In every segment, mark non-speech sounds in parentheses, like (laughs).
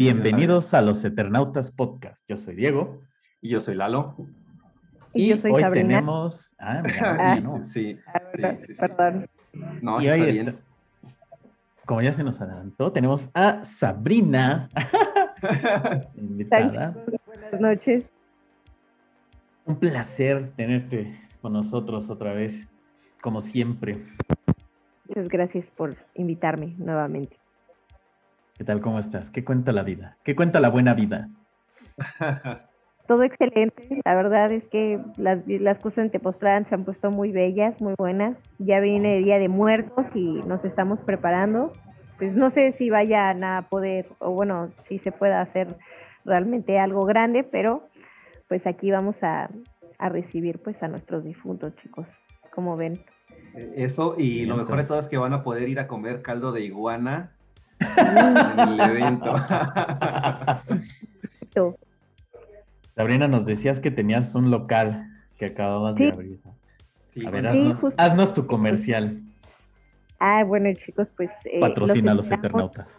Bienvenidos a los Eternautas Podcast. Yo soy Diego. Y yo soy Lalo. Y, yo soy hoy Sabrina. tenemos. Ah, mira, (laughs) no. Sí, Ah, sí, sí, sí. Perdón. No, Y está hoy bien. está- como ya se nos adelantó, tenemos a Sabrina, (laughs) invitada. Buenas noches. Un placer tenerte con nosotros otra vez, como siempre. Muchas gracias por invitarme nuevamente. ¿Qué tal? ¿Cómo estás? ¿Qué cuenta la vida? ¿Qué cuenta la buena vida? (laughs) Todo excelente. La verdad es que las, las cosas en Tepoztlán se han puesto muy bellas, muy buenas. Ya viene el Día de Muertos y nos estamos preparando. Pues no sé si vayan a poder, o bueno, si se pueda hacer realmente algo grande, pero pues aquí vamos a, a recibir pues a nuestros difuntos, chicos. Como ven. Eso, y lo mejor de todo es que van a poder ir a comer caldo de iguana el (laughs) evento. Tú. Sabrina, nos decías que tenías un local que acababas de abrir. Sí, A ver, bueno, Sí, haznos, tu comercial. Ah, bueno, chicos, pues... eh, Patrocina a los Eternautas.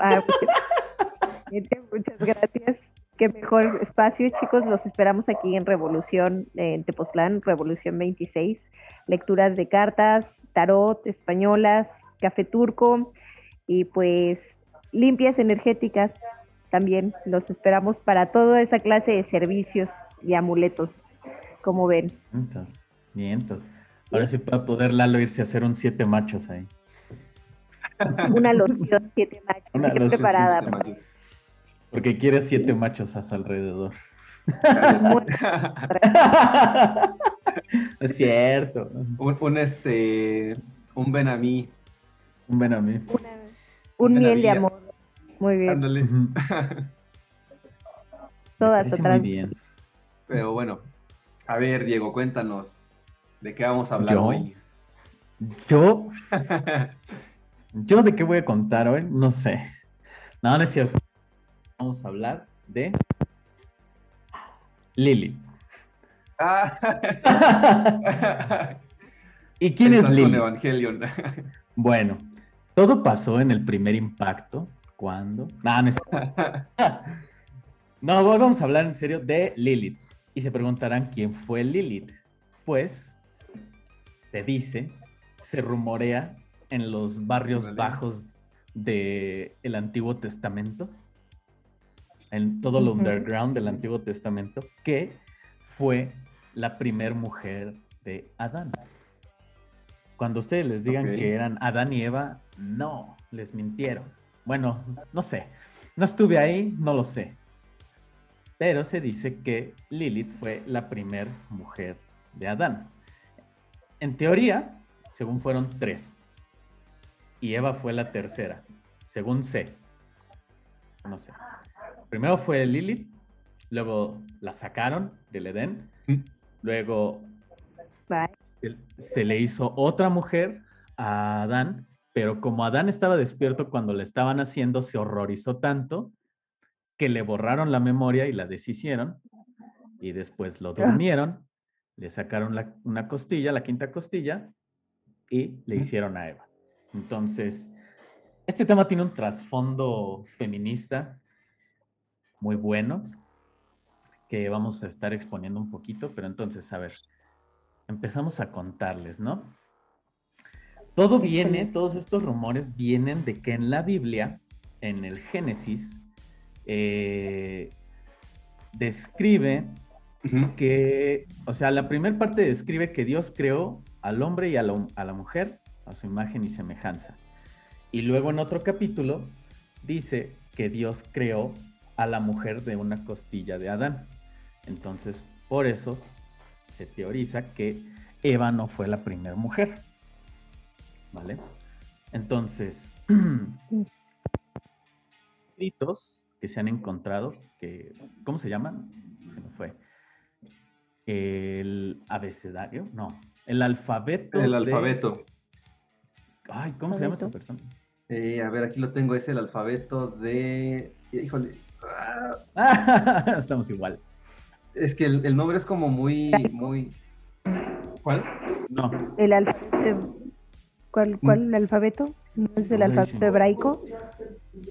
Ah, pues, Muchas gracias. Qué mejor espacio, chicos. Los esperamos aquí en Revolución, en Tepoztlán, Revolución 26. Lecturas de cartas, tarot, españolas, café turco y pues limpias energéticas también. Los esperamos para toda esa clase de servicios y amuletos, como ven. Vientos, vientos. Ahora sí va a poder Lalo irse a hacer un siete machos ahí. Una loción, siete machos, Una bien loción, preparada. Porque quiere siete machos a su alrededor. (laughs) Es cierto. un, un, este, un ven a mí. Un ven a mí. una- un miel de amor. Muy bien. Ándale. (laughs) Todas atrás. muy bien. Pero bueno, a ver, Diego, cuéntanos. ¿De qué vamos a hablar ¿Yo? hoy? Yo, yo de qué voy a contar hoy, no sé. No, no es cierto. Vamos a hablar de Lily. Ah. (laughs) ¿Y quién es Estás Lily? Evangelion. Bueno, todo pasó en el primer impacto. ¿Cuándo? No, no, es- (laughs) no, vamos a hablar en serio de Lilith. Y se preguntarán quién fue Lilith. Pues se dice, se rumorea en los barrios bajos del Antiguo Testamento, en todo el Ujú. underground del Antiguo Testamento, que fue la primer mujer de Adán. Cuando ustedes les digan que eran Adán y Eva, no, les mintieron. Bueno, no sé, no estuve ahí, no lo sé. Pero se dice que Lilith fue la primer mujer de Adán. En teoría, según fueron tres. Y Eva fue la tercera, según sé. No sé. Primero fue Lilith, luego la sacaron del Edén, luego Bye. Se, le hizo otra mujer a Adán, pero como Adán estaba despierto cuando le estaban haciendo, se horrorizó tanto que le borraron la memoria y la deshicieron, y después lo durmieron, le sacaron la- una costilla, la quinta costilla, y le hicieron a Eva. Entonces, este tema tiene un trasfondo feminista muy bueno, que vamos a estar exponiendo un poquito, pero entonces, a ver, empezamos a contarles, ¿no? Todo viene, todos estos rumores vienen de que en la Biblia, en el Génesis, eh, describe que, o sea, la primera parte describe que Dios creó al hombre y a la, a la mujer a su imagen y semejanza. Y luego en otro capítulo dice que Dios creó a la mujer de una costilla de Adán. Entonces, por eso se teoriza que Eva no fue la primera mujer. ¿Vale? Entonces, (clears throat) escritos que se han encontrado, que, ¿cómo se llaman? Se me fue. El abecedario, no, el alfabeto. El de- alfabeto. Ay, ¿cómo se llama esta persona? Eh, a ver, aquí lo tengo, es el alfabeto de... Híjole. (laughs) Ah, Estamos igual. Es que el, el nombre es como muy, muy... ¿Cuál? No, El alfabeto. ¿Cuál, cuál alfabeto? ¿No es el alfabeto hebraico?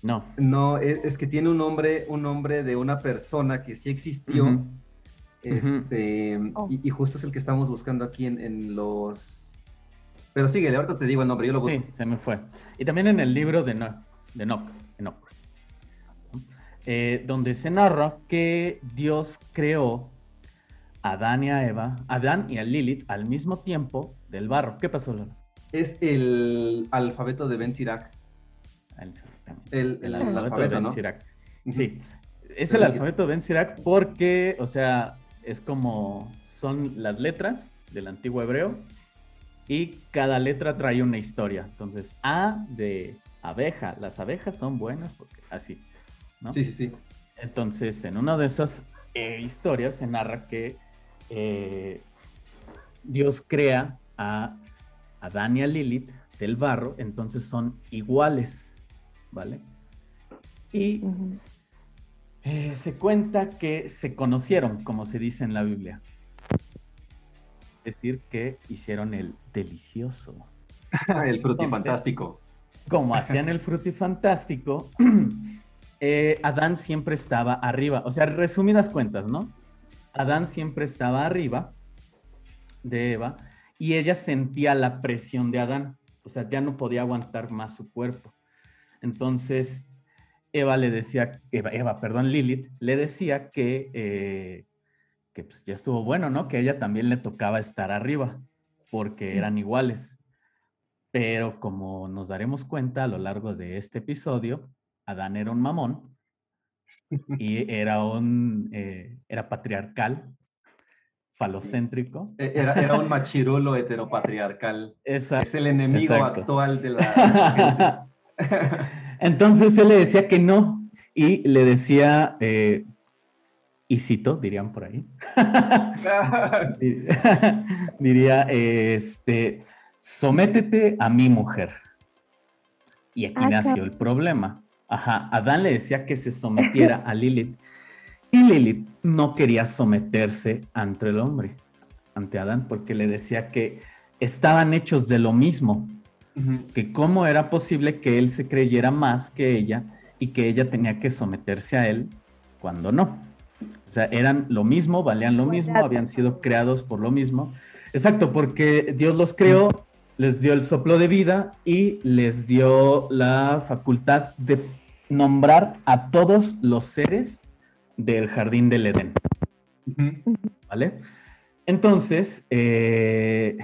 No. No, es, es que tiene un nombre, un nombre de una persona que sí existió. Este, Oh. y, y justo es el que estamos buscando aquí en, en los. Pero síguele, ahorita te digo el nombre, yo lo busco. Sí, se me fue. Y también en el libro de Enoch, de Enoch, eh, donde se narra que Dios creó a Adán y a Eva, a Adán y a Lilith al mismo tiempo del barro. ¿Qué pasó, Lola? Es el alfabeto de Ben Sirac. Ah. El, El el alfabeto de Ben ¿no? Sirac. Ujú. Sí, es el alfabeto de Ben Sirac porque, o sea, es como son las letras del antiguo hebreo y cada letra trae una historia. Entonces, A de abeja, las abejas son buenas porque así, ¿no? Sí, sí, sí. Entonces, en una de esas eh, historias se narra que eh, Dios crea a Adán y a Lilith del barro, entonces son iguales, ¿vale? Y eh, se cuenta que se conocieron, como se dice en la Biblia. Es decir, que hicieron el delicioso. (laughs) el fruti Entonces- fantástico. Como hacían el frutifantástico, (clears throat) eh, Adán siempre estaba arriba. O sea, resumidas cuentas, ¿no? Adán siempre estaba arriba de Eva y ella sentía la presión de Adán. O sea, ya no podía aguantar más su cuerpo. Entonces, Eva le decía, Eva, Eva, perdón, Lilith, le decía que, eh, que pues, ya estuvo bueno, ¿no? Que a ella también le tocaba estar arriba, porque eran iguales. Pero como nos daremos cuenta a lo largo de este episodio, Adán era un mamón y era un eh, era patriarcal, falocéntrico. E- Era, era un (laughs) machirulo heteropatriarcal. Esa- Es el enemigo Exacto. actual de la gente. (laughs) Entonces él le decía que no y le decía, eh, y cito, dirían por ahí, (laughs) Di- diría, este, sométete a mi mujer. Y aquí Ah, nació el problema. Ajá, Adán le decía que se sometiera (laughs) a Lilith y Lilith no quería someterse ante el hombre, ante Adán, porque le decía que estaban hechos de lo mismo, que cómo era posible que él se creyera más que ella y que ella tenía que someterse a él cuando no. O sea, eran lo mismo, valían lo mismo, habían sido creados por lo mismo. Exacto, porque Dios los creó, les dio el soplo de vida y les dio la facultad de nombrar a todos los seres del jardín del Edén. ¿Vale? Entonces, eh,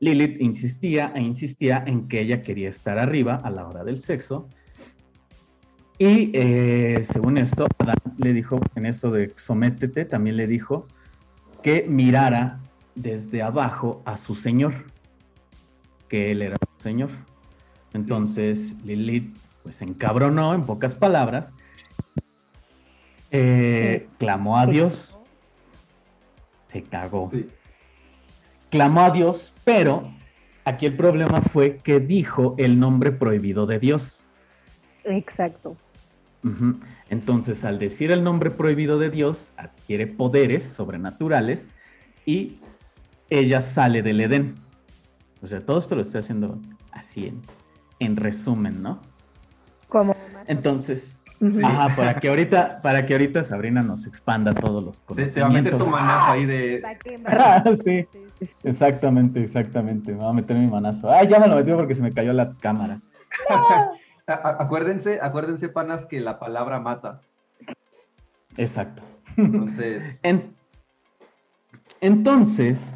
Lilith insistía e insistía en que ella quería estar arriba a la hora del sexo. Y eh, según esto, Adán le dijo, en esto de sométete, también le dijo que mirara desde abajo a su señor, que él era su señor. Entonces Lilith pues se encabronó, en pocas palabras, eh, clamó a Dios, se cagó. Sí. Clamó a Dios, pero aquí el problema fue que dijo el nombre prohibido de Dios. Exacto. Entonces, al decir el nombre prohibido de Dios, adquiere poderes sobrenaturales y ella sale del Edén. O sea, todo esto lo estoy haciendo así en, en resumen, ¿no? Como Entonces. Sí. ajá, para que ahorita, para que ahorita Sabrina nos expanda todos los Te, te va a meter conocimientos. tu manazo ahí de. Ah, va. (laughs) sí, Sí, sí, sí. exactamente, exactamente. Me voy a meter mi manazo. Ay, ya me lo metí porque se me cayó la cámara. (laughs) Acuérdense, acuérdense, panas, que la palabra mata. Exacto. Entonces, (laughs) En- entonces,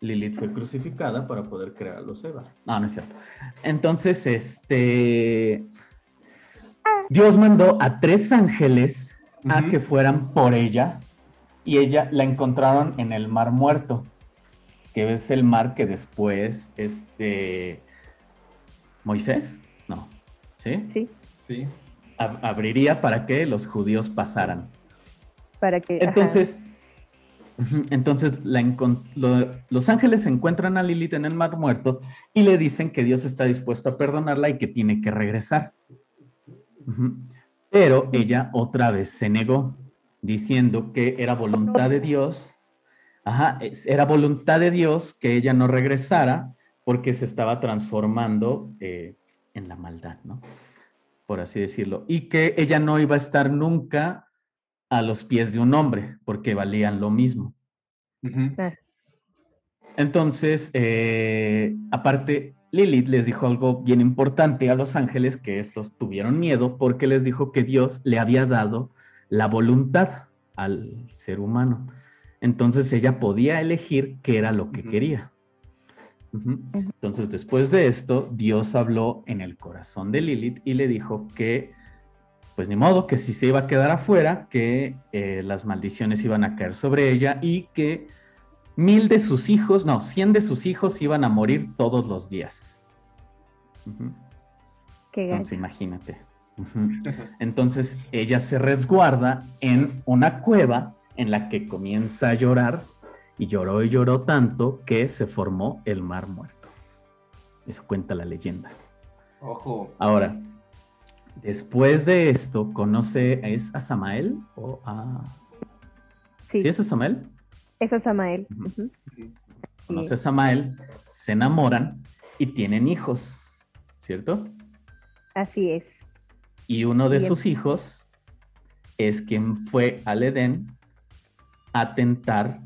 Lilith fue crucificada para poder crear a los Evas. No, no es cierto. Entonces, este. Dios mandó a tres ángeles a que fueran por ella y ella la encontraron en el Mar Muerto, que es el mar que después, este. Moisés, no, ¿sí? Sí, sí. Ab- abriría para que los judíos pasaran. para que. Entonces, entonces la encon- lo- los ángeles encuentran a Lilith en el mar muerto y le dicen que Dios está dispuesto a perdonarla y que tiene que regresar. Pero ella otra vez se negó, diciendo que era voluntad de Dios, ajá, era voluntad de Dios que ella no regresara porque se estaba transformando eh, en la maldad, ¿no? Por así decirlo. Y que ella no iba a estar nunca a los pies de un hombre, porque valían lo mismo. Entonces, eh, aparte, Lilith les dijo algo bien importante a los ángeles, que estos tuvieron miedo porque les dijo que Dios le había dado la voluntad al ser humano. Entonces ella podía elegir qué era lo que quería. Entonces, después de esto, Dios habló en el corazón de Lilith y le dijo que, pues ni modo, que si se iba a quedar afuera, que eh, las maldiciones iban a caer sobre ella y que mil de sus hijos, no, cien de sus hijos iban a morir todos los días. Qué Entonces, imagínate. Entonces, ella se resguarda en una cueva en la que comienza a llorar y lloró y lloró tanto que se formó el mar muerto. Eso cuenta la leyenda. Ojo. Ahora, después de esto, conoce, ¿es a Samael o a... Sí, ¿Sí es a Samael? es Samael. Ujú. Ujú. Conoce a Samael, se enamoran y tienen hijos, ¿cierto? Así es. Y uno de Bien. sus hijos es quien fue al Edén a tentar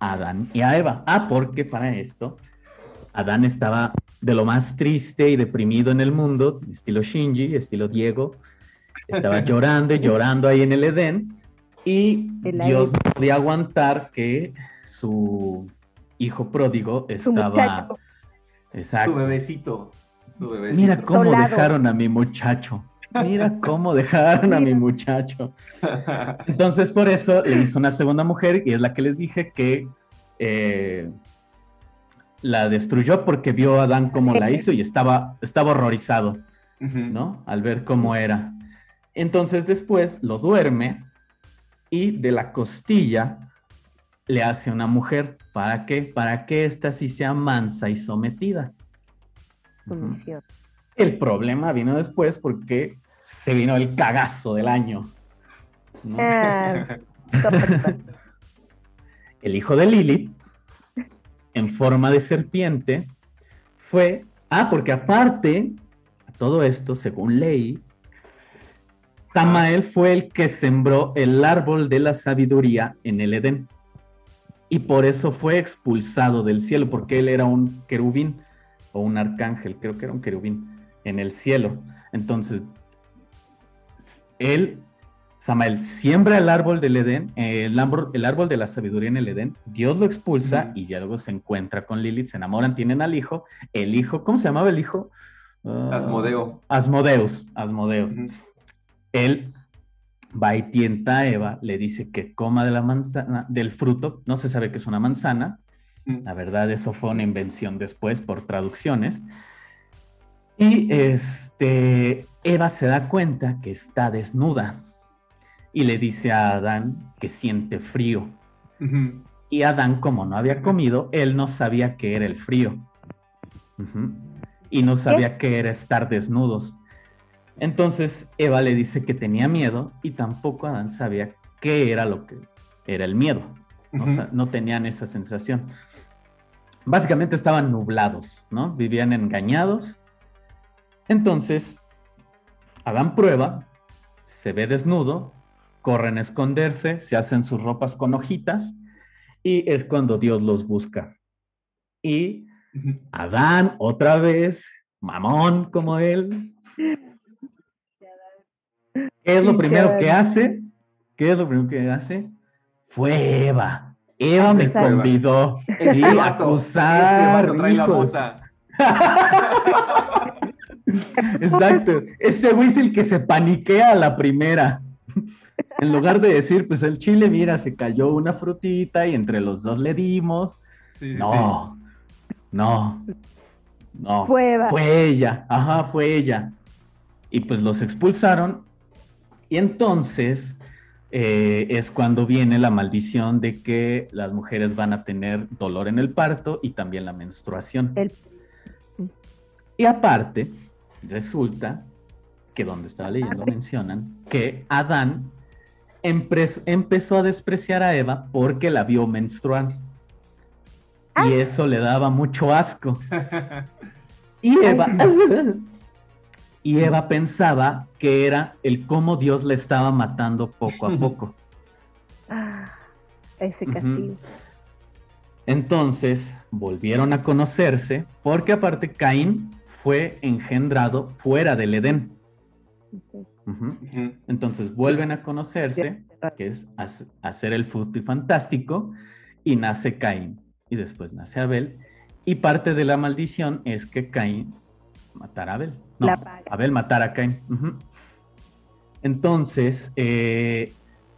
a Adán y a Eva. Ah, porque para esto Adán estaba de lo más triste y deprimido en el mundo, estilo Shinji, estilo Diego. Estaba (laughs) llorando y llorando ahí en el Edén. Y El Dios no podía aguantar que su hijo pródigo estaba... Exacto. Su bebecito. Mira cómo Solado. dejaron a mi muchacho. Mira cómo dejaron a mi muchacho. (laughs) Entonces, por eso le hizo una segunda mujer y es la que les dije que eh, la destruyó porque vio a Adán cómo la hizo y estaba, estaba horrorizado. ¿no? Al ver cómo era. Entonces, después lo duerme y de la costilla le hace una mujer. ¿Para qué? Para que ésta sí sea mansa y sometida. El problema vino después porque se vino el cagazo del año. ¿no? Ah. (laughs) El hijo de Lilith, en forma de serpiente, fue. Ah, porque aparte, todo esto, según leí, Samael fue el que sembró el árbol de la sabiduría en el Edén. Y por eso fue expulsado del cielo, porque él era un querubín o un arcángel, creo que era un querubín en el cielo. Entonces, él, Samael, siembra el árbol del Edén, eh, el, árbol, el árbol de la sabiduría en el Edén, Dios lo expulsa y ya luego se encuentra con Lilith, se enamoran, tienen al hijo, el hijo, ¿cómo se llamaba el hijo? Ah, Asmodeo. Asmodeus, Asmodeus. Él va y tienta a Eva, le dice que coma de la manzana, del fruto, no se sabe que es una manzana. La verdad, eso fue una invención después por traducciones. Y este, Eva se da cuenta que está desnuda y le dice a Adán que siente frío. Y Adán, como no había comido, él no sabía qué era el frío. Y no sabía qué era estar desnudos. Entonces Eva le dice que tenía miedo y tampoco Adán sabía qué era lo que era el miedo. O sea, no tenían esa sensación. Básicamente estaban nublados, ¿no? Vivían engañados. Entonces, Adán prueba, se ve desnudo, corren a esconderse, se hacen sus ropas con hojitas y es cuando Dios los busca. Y. Adán, otra vez, mamón como él. ¿Qué es lo primero que hace? ¿Qué es lo primero que hace? Fue Eva. Eva me convidó. Sí, acusar. ese trae la bota. (laughs) Exacto. Ese güey es el que se paniquea a la primera. En lugar de decir, pues el chile, mira, se cayó una frutita y entre los dos le dimos. Sí, sí, No, no, no. Fue. Fue ella, ajá, fue ella. Y pues los expulsaron. Y entonces eh, es cuando viene la maldición de que las mujeres van a tener dolor en el parto y también la menstruación. El- Y aparte, resulta que donde estaba leyendo mencionan que Adán empezó a despreciar a Eva porque la vio menstruar. y eso le daba mucho asco. (laughs) Y Eva, (laughs) y Eva pensaba que era el cómo Dios le estaba matando poco a poco. Ah, ese castigo. Entonces volvieron a conocerse porque aparte Caín fue engendrado fuera del Edén. Entonces vuelven a conocerse, que es hac- hacer el fruto y fantástico, y nace Caín. Y después nace Abel. Y parte de la maldición es que Caín matara a Abel. No, La paga. Abel matara a Caín. Ujú. Entonces, eh,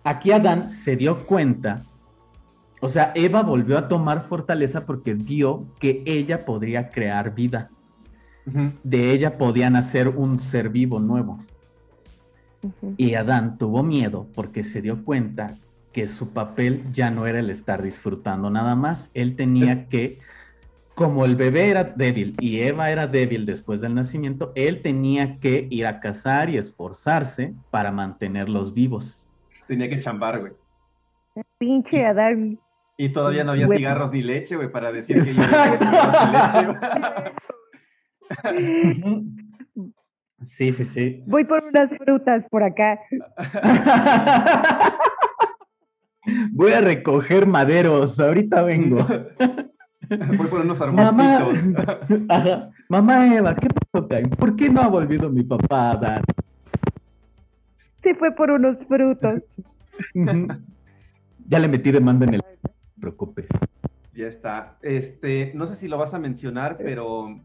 aquí Adán se dio cuenta, o sea, Eva volvió a tomar fortaleza porque vio que ella podría crear vida. De ella podía nacer un ser vivo nuevo. Y Adán tuvo miedo porque se dio cuenta que su papel ya no era el estar disfrutando nada más. Él tenía que, como el bebé era débil y Eva era débil después del nacimiento, él tenía que ir a cazar y esforzarse para mantenerlos vivos. Tenía que chambar, güey. Pinche Adán. Y todavía no había Güey. cigarros ni leche, güey, para decir que leche, güey. Sí, sí, sí. Voy por unas frutas por acá. (laughs) Voy a recoger maderos, ahorita vengo. (laughs) (laughs) Voy por unos Mamá, arbustitos. (laughs) Ajá. Mamá Eva, ¿qué pasó, Caín? ¿Por qué no ha volvido mi papá Adán? Se fue por unos frutos. Ya le metí demanda en el... No te preocupes. Ya está. Este, no sé si lo vas a mencionar, pero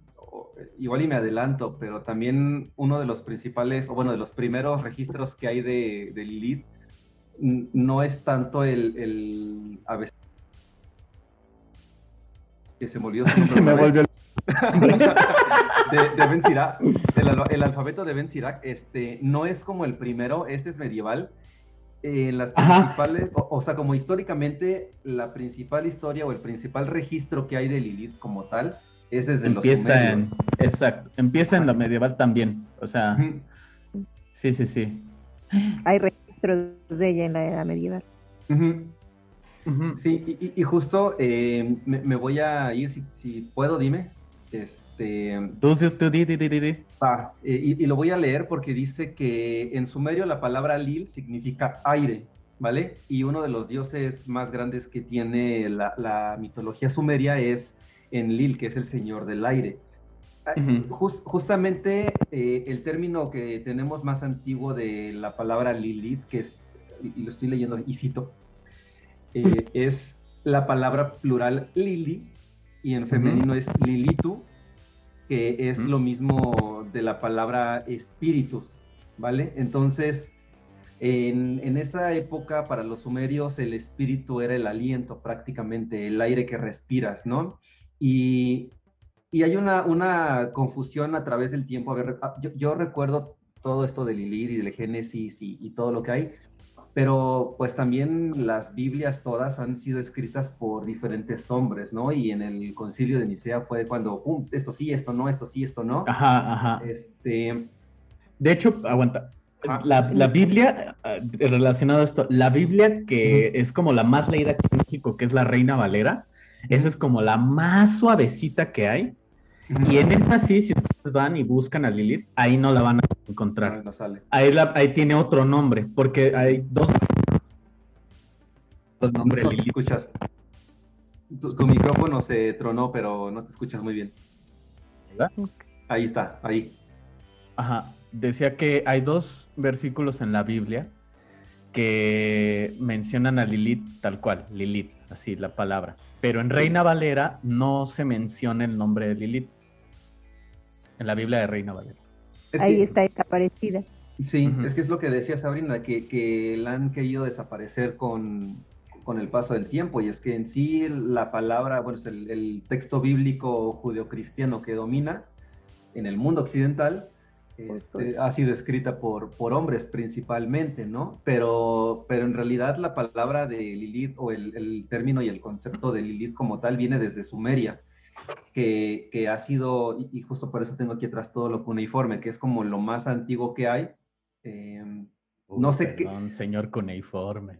igual y me adelanto, pero también uno de los principales, o bueno, de los primeros registros que hay de, de Lilith, no es tanto el, el que se murió (laughs) Se me volvió... el- (laughs) de, de Ben Sirac, el, al- el alfabeto de Ben Sirac, este, no es como el primero, este es medieval. En las Ajá. principales, o, o sea, como históricamente, la principal historia o el principal registro que hay de Lilith como tal es desde Empieza en... los sumerios. Exacto. Empieza en la medieval también. O sea, sí, sí, sí. Hay registros de ella en la edad medieval. Sí, y, justo eh, me, me voy a ir, si, si puedo, dime. Este, Tú, tú, tú, di, di, di, di, di. Va, eh, y, y lo voy a leer porque dice que en sumerio la palabra Lil significa aire, ¿vale? Y uno de los dioses más grandes que tiene la, la mitología sumeria es Enlil, que es el señor del aire. Ah, justamente eh, el término que tenemos más antiguo de la palabra Lilith, que es, y y lo estoy leyendo y cito, eh, es la palabra plural Lili, y en femenino es Lilitu, que es lo mismo de la palabra espíritus, ¿vale? Entonces, en, en esa época, para los sumerios, el espíritu era el aliento prácticamente, el aire que respiras, ¿no? Y, y hay una, una confusión a través del tiempo. A ver, ah, yo, yo recuerdo todo esto de Lilith y del Génesis y, y todo lo que hay, pero pues también las Biblias todas han sido escritas por diferentes hombres, ¿no? Y en el concilio de Nicea fue cuando, pum, esto sí, esto no, esto sí, esto no. Ajá, ajá. Este, De hecho, aguanta. La, la Biblia, eh, relacionado a esto, la Biblia que es como la más leída aquí en México, que es la Reina Valera, esa es como la más suavecita que hay. Y en esa sí, si ustedes van y buscan a Lilith, ahí no la van a encontrar. no sale. Ahí, la- ahí tiene otro nombre, porque hay dos, dos nombres No te Lilith. escuchas. Tu, tu micrófono se tronó, pero no te escuchas muy bien. ¿verdad? Ahí está, ahí. Ajá, decía que hay dos versículos en la Biblia que mencionan a Lilith tal cual, Lilith, así la palabra. Pero en Reina Valera no se menciona el nombre de Lilith. En la Biblia de Reina Valera. Es Ahí que- está desaparecida. Sí, Ujú. es que es lo que decía Sabrina, que, que la han querido desaparecer con, con el paso del tiempo. Y es que en sí la palabra, bueno, es el, el texto bíblico judeocristiano que domina en el mundo occidental, este, ha sido escrita por, por hombres principalmente, ¿no? Pero, pero en realidad la palabra de Lilith o el, el término y el concepto de Lilith como tal viene desde Sumeria, que, que ha sido, y, y justo por eso tengo aquí atrás todo lo cuneiforme, que es como lo más antiguo que hay. Eh, No sé qué- Perdón, señor cuneiforme.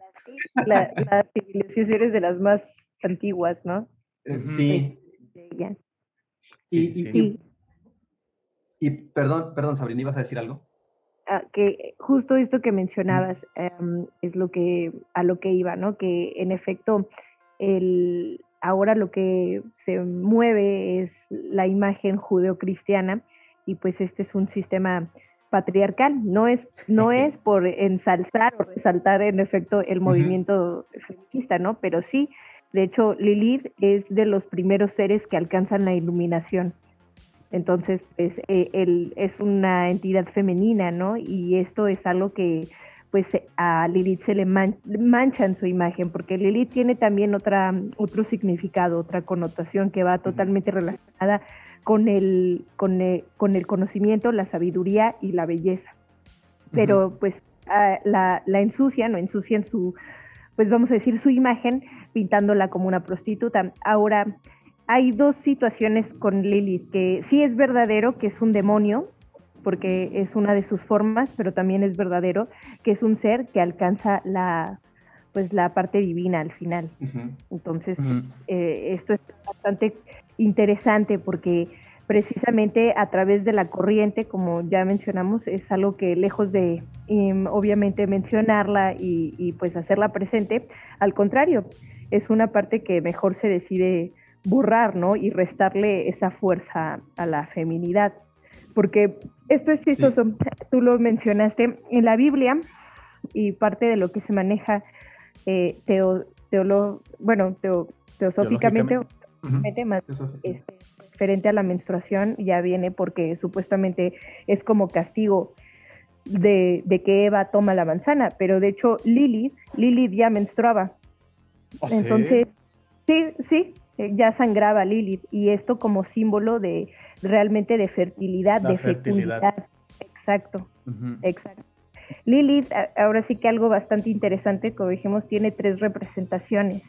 La, las civilizaciones de las más antiguas, ¿no? Eh, sí. Y, y, perdón, perdón, Sabrina, ¿ibas a decir algo? Ah, que justo esto que mencionabas em, es lo que a lo que iba, ¿no? Que en efecto el ahora lo que se mueve es la imagen judeocristiana y pues este es un sistema patriarcal, no es, no (laughs) es por ensalzar o resaltar en efecto el movimiento feminista, ¿no? Pero sí, de hecho, Lilith es de los primeros seres que alcanzan la iluminación. Entonces, pues, él es una entidad femenina, ¿no? Y esto es algo que, pues, a Lilith se le mancha en su imagen, porque Lilith tiene también otra, otro significado, otra connotación que va totalmente relacionada con el, con el, con el conocimiento, la sabiduría y la belleza. Pero, pues, la, la ensucian o ensucian su, pues vamos a decir, su imagen pintándola como una prostituta. Ahora, hay dos situaciones con Lilith, que sí es verdadero que es un demonio, porque es una de sus formas, pero también es verdadero que es un ser que alcanza la pues la parte divina al final. Entonces, eh, esto es bastante interesante porque precisamente a través de la corriente, como ya mencionamos, es algo que lejos de em, obviamente mencionarla y, y, pues hacerla presente, al contrario, es una parte que mejor se decide borrar, ¿no? Y restarle esa fuerza a la feminidad. Porque esto es chistoso, tú lo mencionaste, en la Biblia y parte de lo que se maneja eh, teo, bueno, teosóficamente, más este, diferente a la menstruación, ya viene porque supuestamente es como castigo de, de, que Eva toma la manzana, pero de hecho Lilith, Lilith ya menstruaba. ¿Ah, Entonces, sí, sí, eh, ya sangraba Lilith y esto como símbolo de realmente de fertilidad, de fecundidad. Exacto, exacto. Lilith, ahora sí que algo bastante interesante, como dijimos, tiene tres representaciones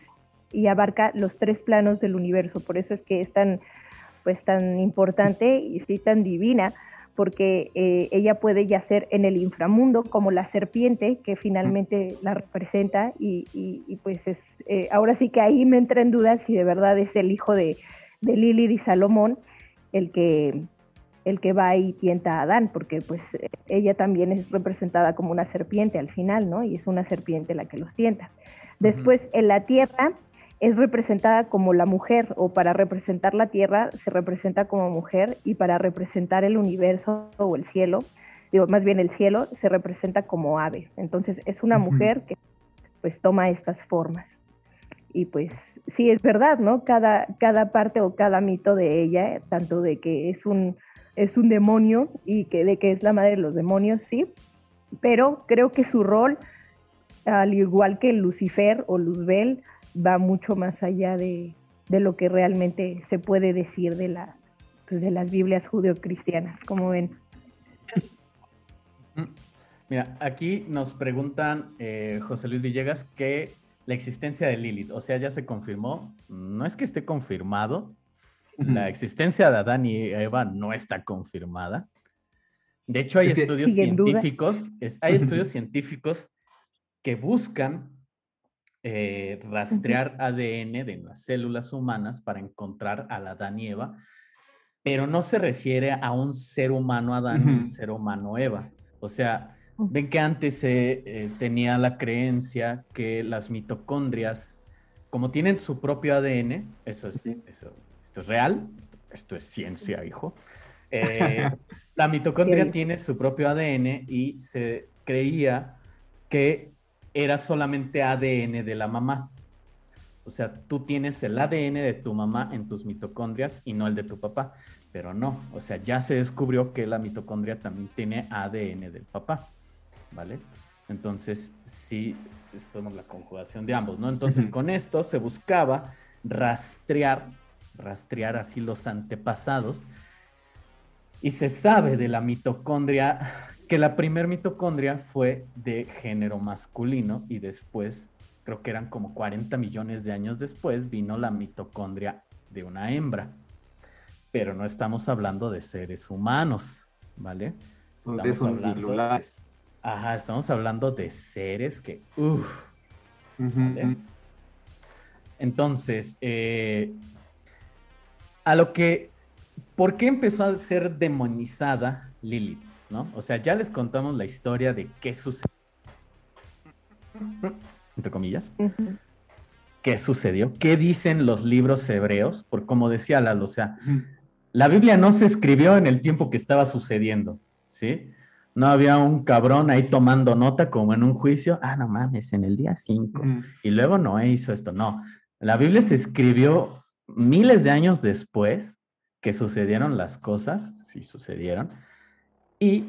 y abarca los tres planos del universo, por eso es que es tan, pues, tan importante y sí tan divina, porque eh, ella puede yacer en el inframundo como la serpiente que finalmente la representa y, y, pues es, eh, ahora sí que ahí me entra en duda si de verdad es el hijo de, de Lilith y Salomón el que el que va y tienta a Adán, porque pues ella también es representada como una serpiente al final, ¿no? Y es una serpiente la que los tienta. Después, en la tierra es representada como la mujer, o para representar la tierra se representa como mujer, y para representar el universo o el cielo, digo, más bien el cielo, se representa como ave. Entonces, es una mujer que pues toma estas formas. Y pues sí es verdad, ¿no? Cada, cada parte o cada mito de ella, tanto de que es un es un demonio y que de que es la madre de los demonios, sí, pero creo que su rol, al igual que Lucifer o Luzbel, va mucho más allá de, lo que realmente se puede decir de, la, pues, de las Biblias judeocristianas, como ven. Mira, aquí nos preguntan eh, José Luis Villegas que la existencia de Lilith, o sea, ya se confirmó, no es que esté confirmado, la existencia de Adán y Eva no está confirmada. De hecho, hay estudios científicos, hay estudios científicos que buscan eh, rastrear ADN de las células humanas para encontrar a Adán y Eva, pero no se refiere a un ser humano Adán y un ser humano Eva. O sea, ven que antes se eh, tenía la creencia que las mitocondrias, como tienen su propio ADN, eso es, eso esto es real, esto es ciencia, hijo. Eh, (laughs) la mitocondria tiene su propio ADN y se creía que era solamente ADN de la mamá. O sea, tú tienes el ADN de tu mamá en tus mitocondrias y no el de tu papá. Pero no, o sea, ya se descubrió que la mitocondria también tiene ADN del papá. ¿Vale? Entonces, sí, somos la conjugación de ambos, ¿no? Entonces, con esto se buscaba rastrear rastrear así los antepasados. Y se sabe de la mitocondria, que la primer mitocondria fue de género masculino y después, creo que eran como 40 millones de años después, vino la mitocondria de una hembra. Pero no estamos hablando de seres humanos, ¿vale? Estamos hablando, Ajá, estamos hablando de seres que, uff. Entonces, eh, a lo que, ¿por qué empezó a ser demonizada Lilith? ¿no? O sea, ya les contamos la historia de qué sucedió, entre comillas, qué sucedió, qué dicen los libros hebreos, por como decía Lalo, o sea, la Biblia no se escribió en el tiempo que estaba sucediendo, ¿sí? No había un cabrón ahí tomando nota como en un juicio, ah, no mames, en el día 5, y luego Noé hizo esto, no. La Biblia se escribió miles de años después que sucedieron las cosas, sí sucedieron, y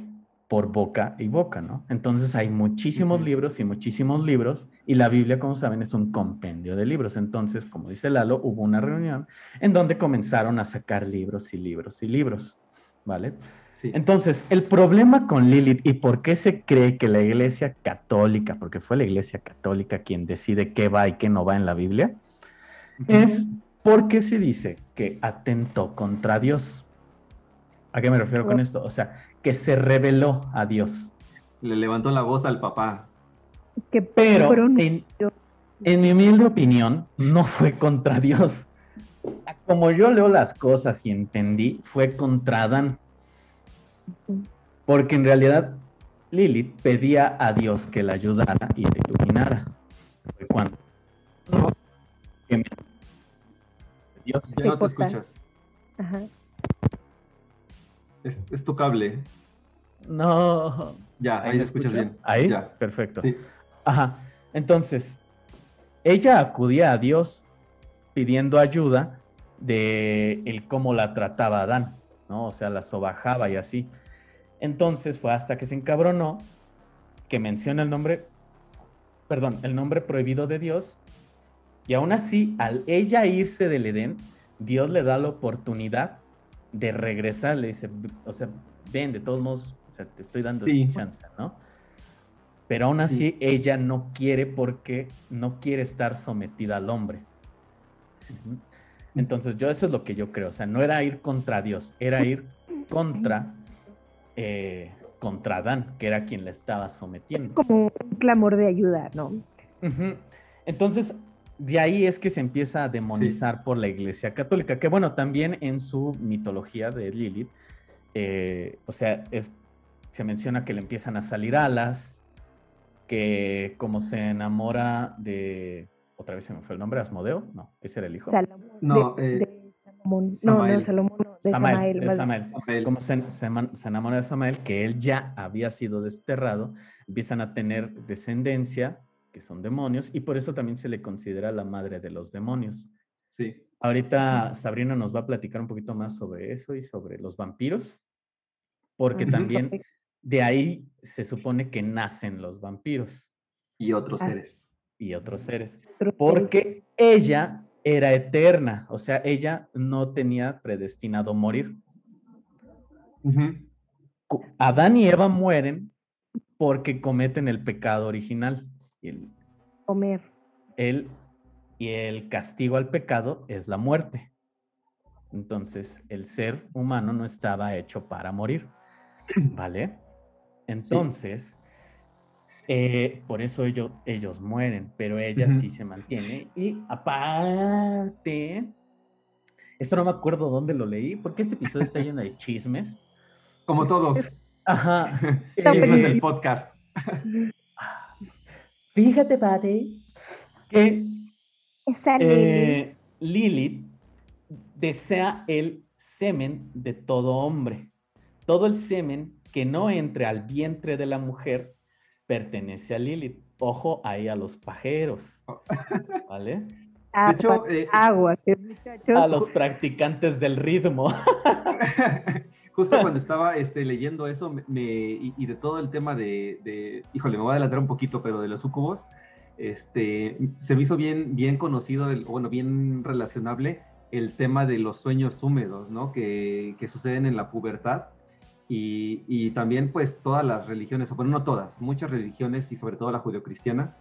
por boca y boca, ¿no? Entonces hay muchísimos libros y muchísimos libros y la Biblia, como saben, es un compendio de libros. Entonces, como dice Lalo, hubo una reunión en donde comenzaron a sacar libros y libros y libros, ¿vale? Sí. Entonces, el problema con Lilith y por qué se cree que la Iglesia Católica, porque fue la Iglesia Católica quien decide qué va y qué no va en la Biblia, es porque se dice que atentó contra Dios. ¿A qué me refiero con esto? O sea, que se reveló a Dios. Le levantó la voz al papá. Que Pero, en, en mi humilde opinión, no fue contra Dios. Como yo leo las cosas y entendí, fue contra Adán. Porque en realidad Lilith pedía a Dios que la ayudara y la iluminara. Fue cuando. Dios. Ya no te escuchas. Ajá. Es, tu cable. No. Ya, ahí, te escuchas bien. Ahí, ya. perfecto. Ajá. Entonces, ella acudía a Dios pidiendo ayuda de el cómo la trataba Adán, ¿no? O sea, la sobajaba y así. Entonces fue hasta que se encabronó que menciona el nombre, perdón, el nombre prohibido de Dios. Y aún así, al ella irse del Edén, Dios le da la oportunidad de regresar, le dice, o sea, ven, de todos modos, o sea, te estoy dando chance, ¿no? Pero aún así ella no quiere porque no quiere estar sometida al hombre. Entonces yo eso es lo que yo creo, o sea, no era ir contra Dios, era ir contra, eh, contra Adán, que era quien la estaba sometiendo. Como un clamor de ayuda, ¿no? Entonces, de ahí es que se empieza a demonizar por la Iglesia Católica, que bueno, también en su mitología de Lilith, eh, o sea, es, se menciona que le empiezan a salir alas, que como se enamora de, otra vez se me fue el nombre, Asmodeo, no, ese era el hijo. no, de, Salomón. No, no, Salomón, de Samael. De Samael. Como se, se, enamora de Samael, que él ya había sido desterrado, empiezan a tener descendencia que son demonios, y por eso también se le considera la madre de los demonios. Sí. Ahorita Sabrina nos va a platicar un poquito más sobre eso y sobre los vampiros, porque también de ahí se supone que nacen los vampiros. Y otros ah. seres. Y otros seres. Porque ella era eterna, o sea, ella no tenía predestinado morir. Adán y Eva mueren porque cometen el pecado original. El, Comer. El, y el castigo al pecado es la muerte. Entonces, el ser humano no estaba hecho para morir. (clears throat) ¿Vale? Entonces, eh, por eso ellos, ellos mueren, pero ella sí se mantiene. Y aparte, esto no me acuerdo dónde lo leí, porque este episodio está lleno de chismes. Como todos. Ajá. (laughs) Chismes del podcast. Fíjate, padre, que eh, Lilith desea el semen de todo hombre. Todo el semen que no entre al vientre de la mujer pertenece a Lilith. Ojo ahí a los pajeros. (laughs) ¿Vale? Ah, de hecho, eh, agua, a los practicantes del ritmo. (laughs) Justo cuando (laughs) estaba este, leyendo eso me, y, de todo el tema de, híjole, me voy a adelantar un poquito, pero de los sucubos, este, se me hizo bien, bien conocido, el, bueno, bien relacionable el tema de los sueños húmedos, ¿no? Que, que suceden en la pubertad. Y, y, también pues todas las religiones, o bueno, no todas, muchas religiones y sobre todo la judeocristiana,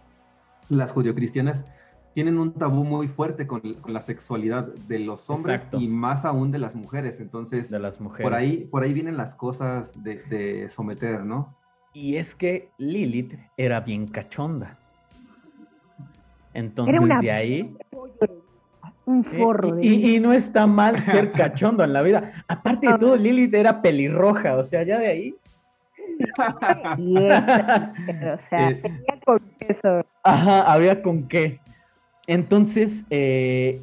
las judeocristianas tienen un tabú muy fuerte con, la sexualidad de los hombres y más aún de las mujeres. Entonces, de las mujeres. Por ahí, por ahí vienen las cosas de, someter, ¿no? Y es que Lilith era bien cachonda. Entonces, de ahí. Un forro. de Y, y no está mal (laughs) ser cachondo en la vida. Aparte de todo, Lilith era pelirroja, o sea, ya de ahí. o sea, Eh, tenía con. Ajá, había con qué. Entonces, eh,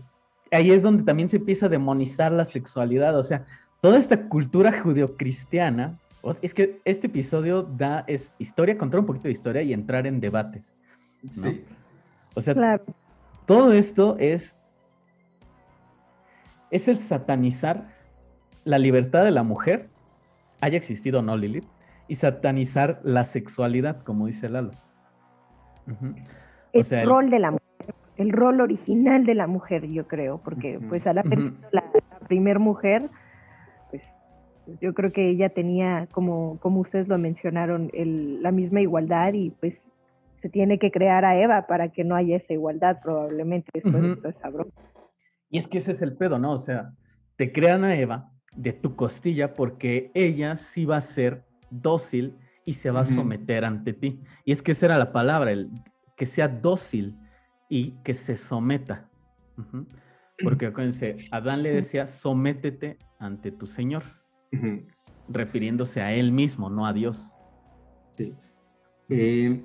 ahí es donde también se empieza a demonizar la sexualidad. O sea, toda esta cultura judeocristiana. Es que este episodio da es historia, contar un poquito de historia y entrar en debates. ¿no? Sí. O sea, Claro. todo esto es. Es el satanizar la libertad de la mujer, haya existido o no Lilith, y satanizar la sexualidad, como dice Lalo. Ujú. El sea, el- rol de la mujer, el rol original de la mujer, yo creo, porque pues al haber Ujú. sido la, la primer mujer, pues yo creo que ella tenía, como, como ustedes lo mencionaron, el- la misma igualdad y pues se tiene que crear a Eva para que no haya esa igualdad probablemente después de toda esa broma. Y es que ese es el pedo, ¿no? O sea, te crean a Eva de tu costilla porque ella sí va a ser dócil y se va a someter ante ti. Y es que esa era la palabra, el que sea dócil y que se someta. Porque acuérdense, Adán le decía, sométete ante tu Señor, refiriéndose a él mismo, no a Dios. Sí. Eh,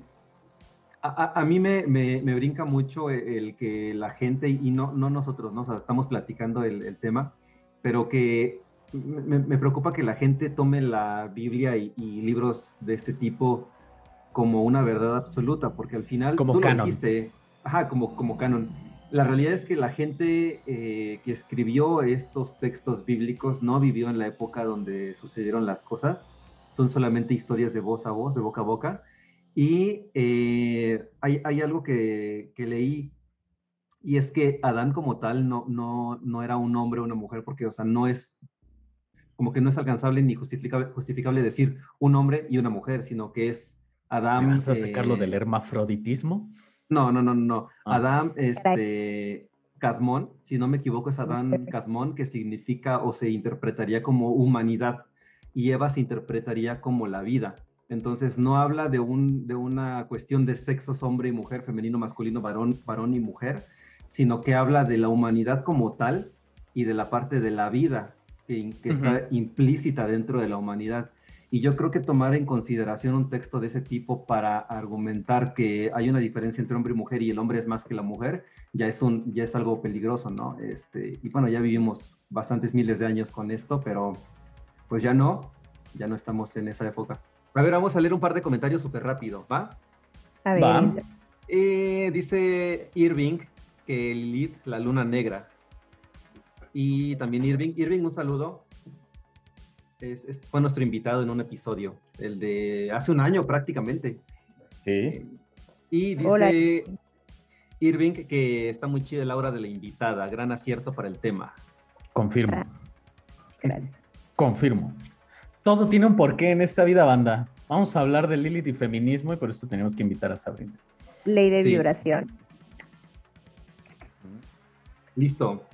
a, a- a mí me, me- me brinca mucho el, el que la gente, y no, no nosotros, ¿no? O sea, estamos platicando el, el tema, pero que me, me preocupa que la gente tome la Biblia y, y libros de este tipo como una verdad absoluta, porque al final Como tú canon. lo dijiste, ajá, como, como canon. La realidad es que la gente eh, que escribió estos textos bíblicos no vivió en la época donde sucedieron las cosas, son solamente historias de voz a voz, de boca a boca. Y eh, hay, hay algo que, que leí, y es que Adán como tal no, no, no era un hombre o una mujer, porque, o sea, no es, como que no es alcanzable ni justificable, justificable decir un hombre y una mujer, sino que es Adán. ¿Me vas a sacarlo eh, del hermafroditismo? no, no, no, no. Ah. Adán, este, Cadmón, si no me equivoco, es Adán Cadmón, que significa o se interpretaría como humanidad, y Eva se interpretaría como la vida. Entonces no habla de, un, de una cuestión de sexos hombre y mujer, femenino, masculino, varón, varón y mujer, sino que habla de la humanidad como tal y de la parte de la vida que, que está implícita dentro de la humanidad. Y yo creo que tomar en consideración un texto de ese tipo para argumentar que hay una diferencia entre hombre y mujer y el hombre es más que la mujer, ya es, un, ya es algo peligroso, ¿no? Este, y bueno, ya vivimos bastantes miles de años con esto, pero pues ya no, ya no estamos en esa época. A ver, vamos a leer un par de comentarios súper rápido, ¿va? A ver, Va. Eh, dice Irving que Lilith, la luna negra. Y también Irving. Irving, un saludo. Es- es- fue nuestro invitado en un episodio, el de hace un año prácticamente. Sí. Y dice Hola. Irving que está muy chida la hora de la invitada, gran acierto para el tema. Confirmo. gracias. Confirmo. Todo tiene un porqué en esta vida, banda. Vamos a hablar de Lilith y feminismo y por eso tenemos que invitar a Sabrina. Ley de Sí. vibración. Listo.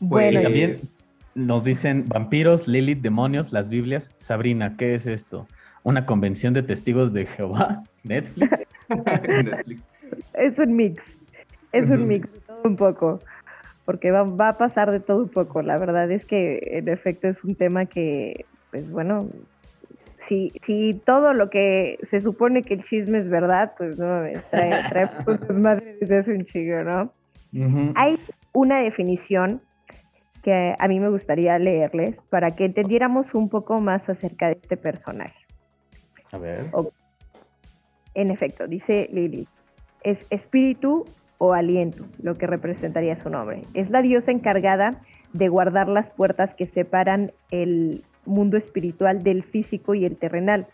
Bueno, Y Pues, también nos dicen vampiros, Lilith, demonios, las Biblias. Sabrina, ¿qué es esto? ¿Una convención de testigos de Jehová? (laughs) ¿Netflix? (laughs) Netflix. es un mix, es un mix de todo un poco, porque va, va a pasar de todo un poco. La verdad es que en efecto es un tema que, pues bueno, si, si todo lo que se supone que el chisme es verdad, pues no, trae, trae (laughs) desde hace un chingo, ¿no? Hay una definición que a mí me gustaría leerles para que entendiéramos un poco más acerca de este personaje. A ver. En efecto, dice Lilith, es espíritu o aliento, lo que representaría su nombre. Es la diosa encargada de guardar las puertas que separan el mundo espiritual del físico y el terrenal.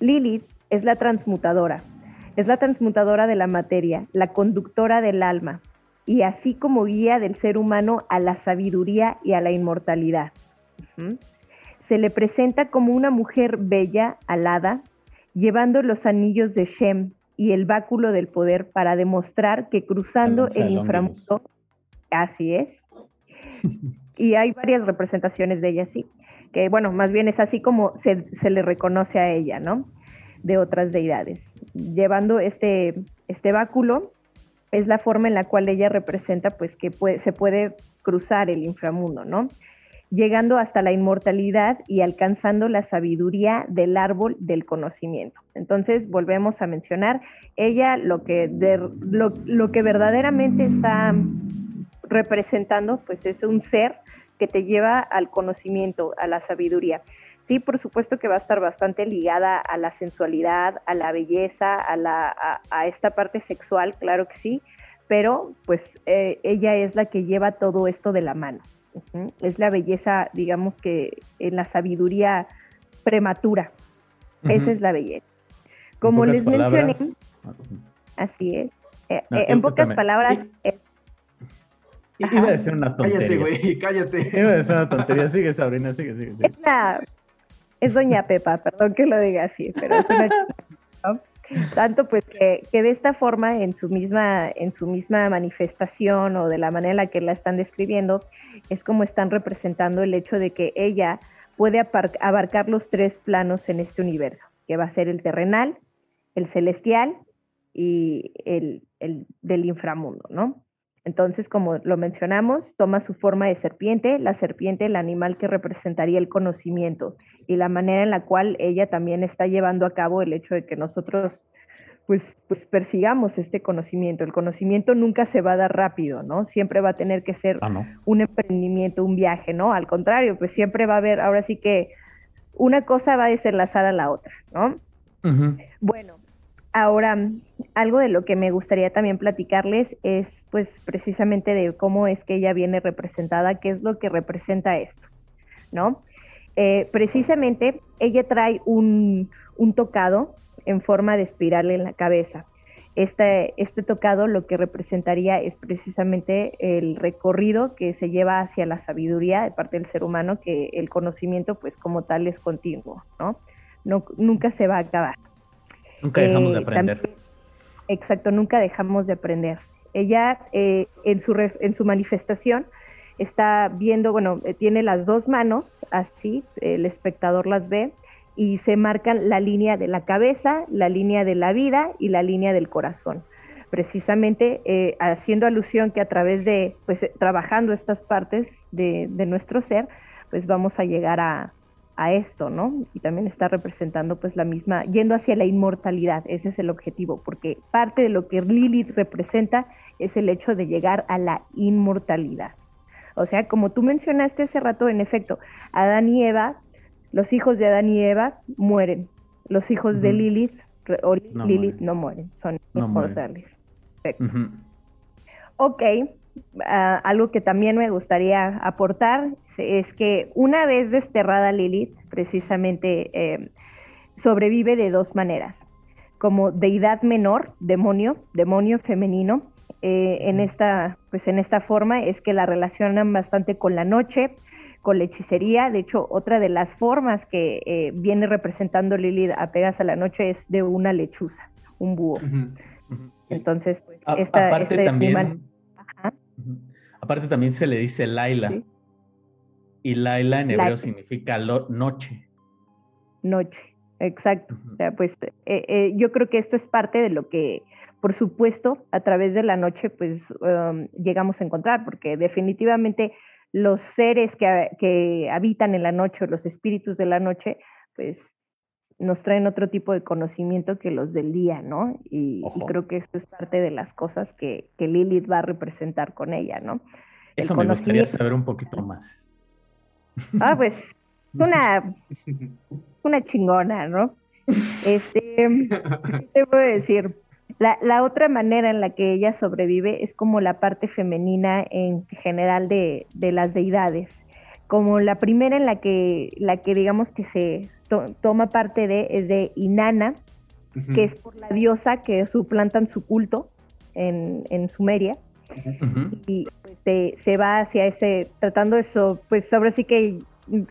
Lilith es la transmutadora, es la transmutadora de la materia, la conductora del alma, y así como guía del ser humano a la sabiduría y a la inmortalidad. Se le presenta como una mujer bella, alada, llevando los anillos de Shem y el báculo del poder para demostrar que cruzando el inframundo, así es, y hay varias representaciones de ella así, que bueno, más bien es así como se, se le reconoce a ella, ¿no? De otras deidades. Llevando este, este báculo, es la forma en la cual ella representa pues que se puede cruzar el inframundo, ¿no? Llegando hasta la inmortalidad y alcanzando la sabiduría del árbol del conocimiento. Entonces, volvemos a mencionar, ella lo que, lo, lo que verdaderamente está representando, pues es un ser que te lleva al conocimiento, a la sabiduría. Sí, por supuesto que va a estar bastante ligada a la sensualidad, a la belleza, a, la, a, esta parte sexual, claro que sí, pero pues eh, ella es la que lleva todo esto de la mano. Es la belleza, digamos que en la sabiduría prematura. Esa es la belleza. Como les mencioné, así es. Eh, eh, en pocas palabras, Iba a decir una tontería. Cállate, güey, cállate. (laughs) Iba a decir una tontería. Sigue, Sabrina, sigue, sigue. sigue. Es, la, es Doña Pepa, perdón que lo diga así, pero es una ¿no? Tanto pues que, que, de esta forma, en su misma, en su misma manifestación o de la manera en la que la están describiendo, es como están representando el hecho de que ella puede abarcar los tres planos en este universo, que va a ser el terrenal, el celestial y el, el del inframundo, ¿no? Entonces, como lo mencionamos, toma su forma de serpiente, la serpiente, el animal que representaría el conocimiento y la manera en la cual ella también está llevando a cabo el hecho de que nosotros pues, pues persigamos este conocimiento. El conocimiento nunca se va a dar rápido, ¿no? Siempre va a tener que ser ah, un emprendimiento, un viaje, ¿no? Al contrario, pues siempre va a haber, ahora sí que una cosa va a desenlazar a la otra, ¿no? Bueno, ahora algo de lo que me gustaría también platicarles es pues precisamente de cómo es que ella viene representada, qué es lo que representa esto, ¿no? Eh, precisamente ella trae un, tocado en forma de espiral en la cabeza. Este, este tocado lo que representaría es precisamente el recorrido que se lleva hacia la sabiduría de parte del ser humano, que el conocimiento pues como tal es continuo, ¿no? no nunca se va a acabar. Nunca dejamos de eh, aprender. exacto, nunca dejamos de aprender. Ella eh, en, su en su manifestación está viendo, bueno, eh, tiene las dos manos, así el espectador las ve, y se marcan la línea de la cabeza, la línea de la vida y la línea del corazón. Precisamente eh, haciendo alusión que a través de, pues trabajando estas partes de, de nuestro ser, pues vamos a llegar a, a esto, ¿no? Y también está representando pues la misma, yendo hacia la inmortalidad, ese es el objetivo, porque parte de lo que Lilith representa es el hecho de llegar a la inmortalidad. O sea, como tú mencionaste hace rato, en efecto, Adán y Eva, los hijos de Adán y Eva mueren, los hijos de Lilith o no Lilith mueren. no mueren, son inmortales. Ok, Ah, algo que también me gustaría aportar es que una vez desterrada Lilith, precisamente eh, sobrevive de dos maneras, como deidad menor, demonio, demonio femenino. Eh, en esta, pues en esta forma es que la relacionan bastante con la noche, con la hechicería. De hecho, otra de las formas que eh, viene representando Lilith apegas a la noche es de una lechuza, un búho. Entonces, pues, esta, aparte también. Aparte también se le dice Laila. Y Laila en hebreo significa noche. Noche, exacto. O sea, pues eh, eh, yo creo que esto es parte de lo que, por supuesto, a través de la noche, pues um, llegamos a encontrar, porque definitivamente los seres que, que habitan en la noche, los espíritus de la noche, pues nos traen otro tipo de conocimiento que los del día, ¿no? Y, creo que esto es parte de las cosas que, que, Lilith va a representar con ella, ¿no? Eso me gustaría saber un poquito más. Ah, pues, (laughs) una, una chingona, ¿no? Este, ¿qué te puedo decir? La, la otra manera en la que ella sobrevive es como la parte femenina en general de, de las deidades como la primera en la que, la que digamos que se toma parte de es de Inanna, que es por la diosa que suplantan su culto en, en Sumeria. Y pues, se, va hacia ese, tratando eso, pues ahora sí que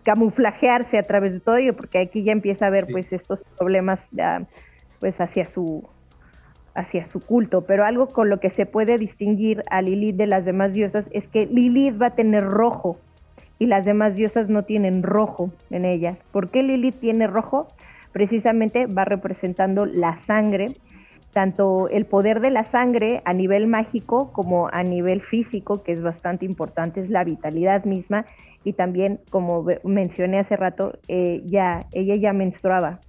camuflajearse a través de todo ello, porque aquí ya empieza a haber pues estos problemas ya, pues hacia su hacia su culto, pero algo con lo que se puede distinguir a Lilith de las demás diosas es que Lilith va a tener rojo y las demás diosas no tienen rojo en ellas. ¿Por qué Lilith tiene rojo? Precisamente va representando la sangre tanto el poder de la sangre a nivel mágico como a nivel físico, que es bastante importante, es la vitalidad misma, y también, como mencioné hace rato, eh, ya, ella ya menstruaba,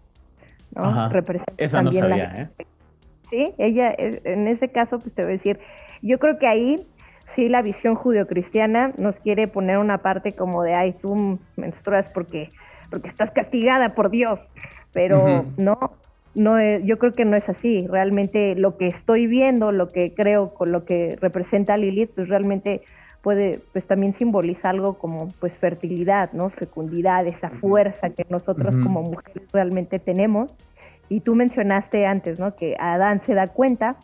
¿no? Representa Esa no sabía, ¿eh? Sí, ella, en ese caso, pues te voy a decir, yo creo que ahí sí la visión judeocristiana nos quiere poner una parte como de, ay, tú menstruas porque, porque estás castigada por Dios, pero no, no yo creo que no es así. Realmente lo que estoy viendo, lo que creo con lo que representa Lilith, pues realmente puede, pues también simboliza algo como pues fertilidad, ¿no? Fecundidad, esa fuerza que nosotros como mujeres realmente tenemos. Y tú mencionaste antes, ¿no? Que Adán se da cuenta,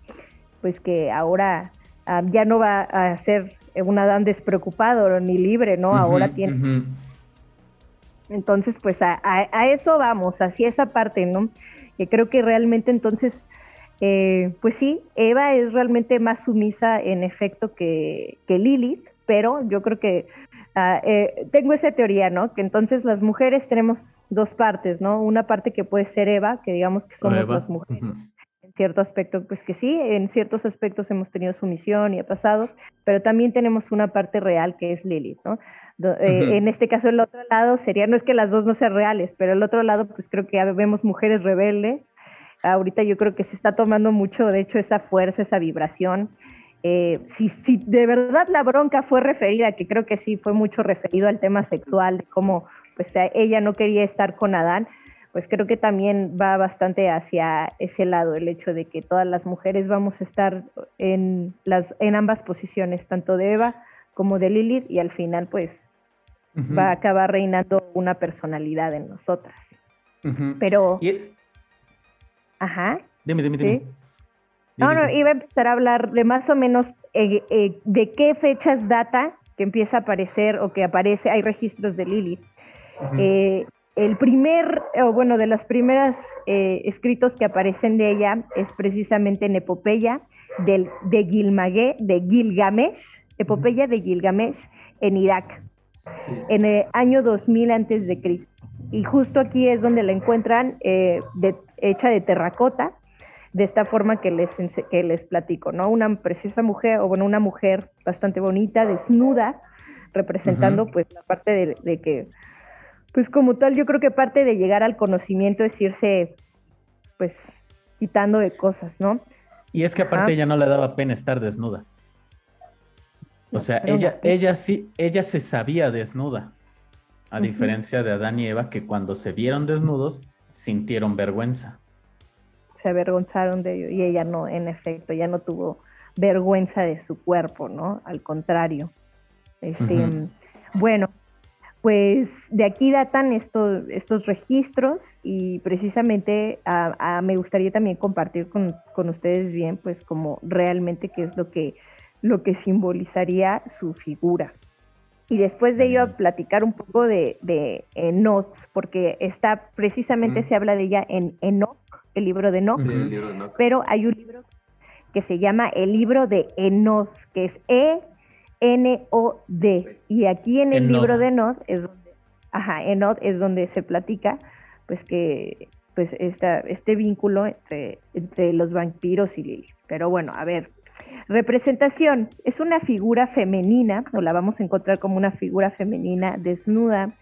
pues que ahora Ah, ya no va a ser un Adán despreocupado ni libre, ¿no? Ahora tiene... Entonces, pues a, a, eso vamos, hacia esa parte, ¿no? Que creo que realmente entonces, eh, pues sí, Eva es realmente más sumisa en efecto que, que Lilith, pero yo creo que ah, eh, tengo esa teoría, ¿no? Que entonces las mujeres tenemos dos partes, ¿no? Una parte que puede ser Eva, que digamos que somos las mujeres cierto aspecto, pues que sí, en ciertos aspectos hemos tenido sumisión y ha pasado, pero también tenemos una parte real que es Lilith, ¿no? Eh, en este caso, el otro lado sería, no es que las dos no sean reales, pero el otro lado, pues creo que vemos mujeres rebeldes. Ahorita yo creo que se está tomando mucho, de hecho, esa fuerza, esa vibración. Eh, si, si de verdad la bronca fue referida, que creo que sí fue mucho referido al tema sexual, de cómo pues ella no quería estar con Adán, pues creo que también va bastante hacia ese lado, el hecho de que todas las mujeres vamos a estar en, las, en ambas posiciones, tanto de Eva como de Lilith, y al final pues va a acabar reinando una personalidad en nosotras. Pero... Ajá. Dime, dime, dime. No, no, iba a empezar a hablar de más o menos eh, eh, de qué fechas data que empieza a aparecer o que aparece, hay registros de Lilith. eh, el primer, o bueno, de los primeros eh, escritos que aparecen de ella es precisamente en Epopeya del, de, de Gilgamesh, Epopeya de Gilgamesh en Irak, en el año 2000 antes de Cristo. Y justo aquí es donde la encuentran eh, hecha de terracota, de esta forma que les, que les platico, ¿no? Una preciosa mujer, o bueno, una mujer bastante bonita, desnuda, representando pues la parte de que pues como tal, yo creo que parte de llegar al conocimiento es irse, pues, quitando de cosas, ¿no? Y es que aparte ella no le daba pena estar desnuda. O sea, ella, ella sí, ella se sabía desnuda. A diferencia de Adán y Eva, que cuando se vieron desnudos, sintieron vergüenza. Se avergonzaron de ello. Y ella no, en efecto, ya no tuvo vergüenza de su cuerpo, ¿no? Al contrario. Este, Bueno, pues de aquí datan estos, estos registros y precisamente me gustaría también compartir con, ustedes bien, pues como realmente qué es lo que, lo que simbolizaría su figura. Y después de ello platicar un poco de, de Enoch, porque está, precisamente se habla de ella en Enoch, el libro de Enoch, pero hay un libro que se llama el libro de Enoch, que es E N-O-D. Y aquí en el libro de Enod es donde, ajá, es donde se platica, pues que, pues esta, este vínculo entre, entre los vampiros y Lily. Pero bueno, a ver, representación, es una figura femenina, o la vamos a encontrar como una figura femenina desnuda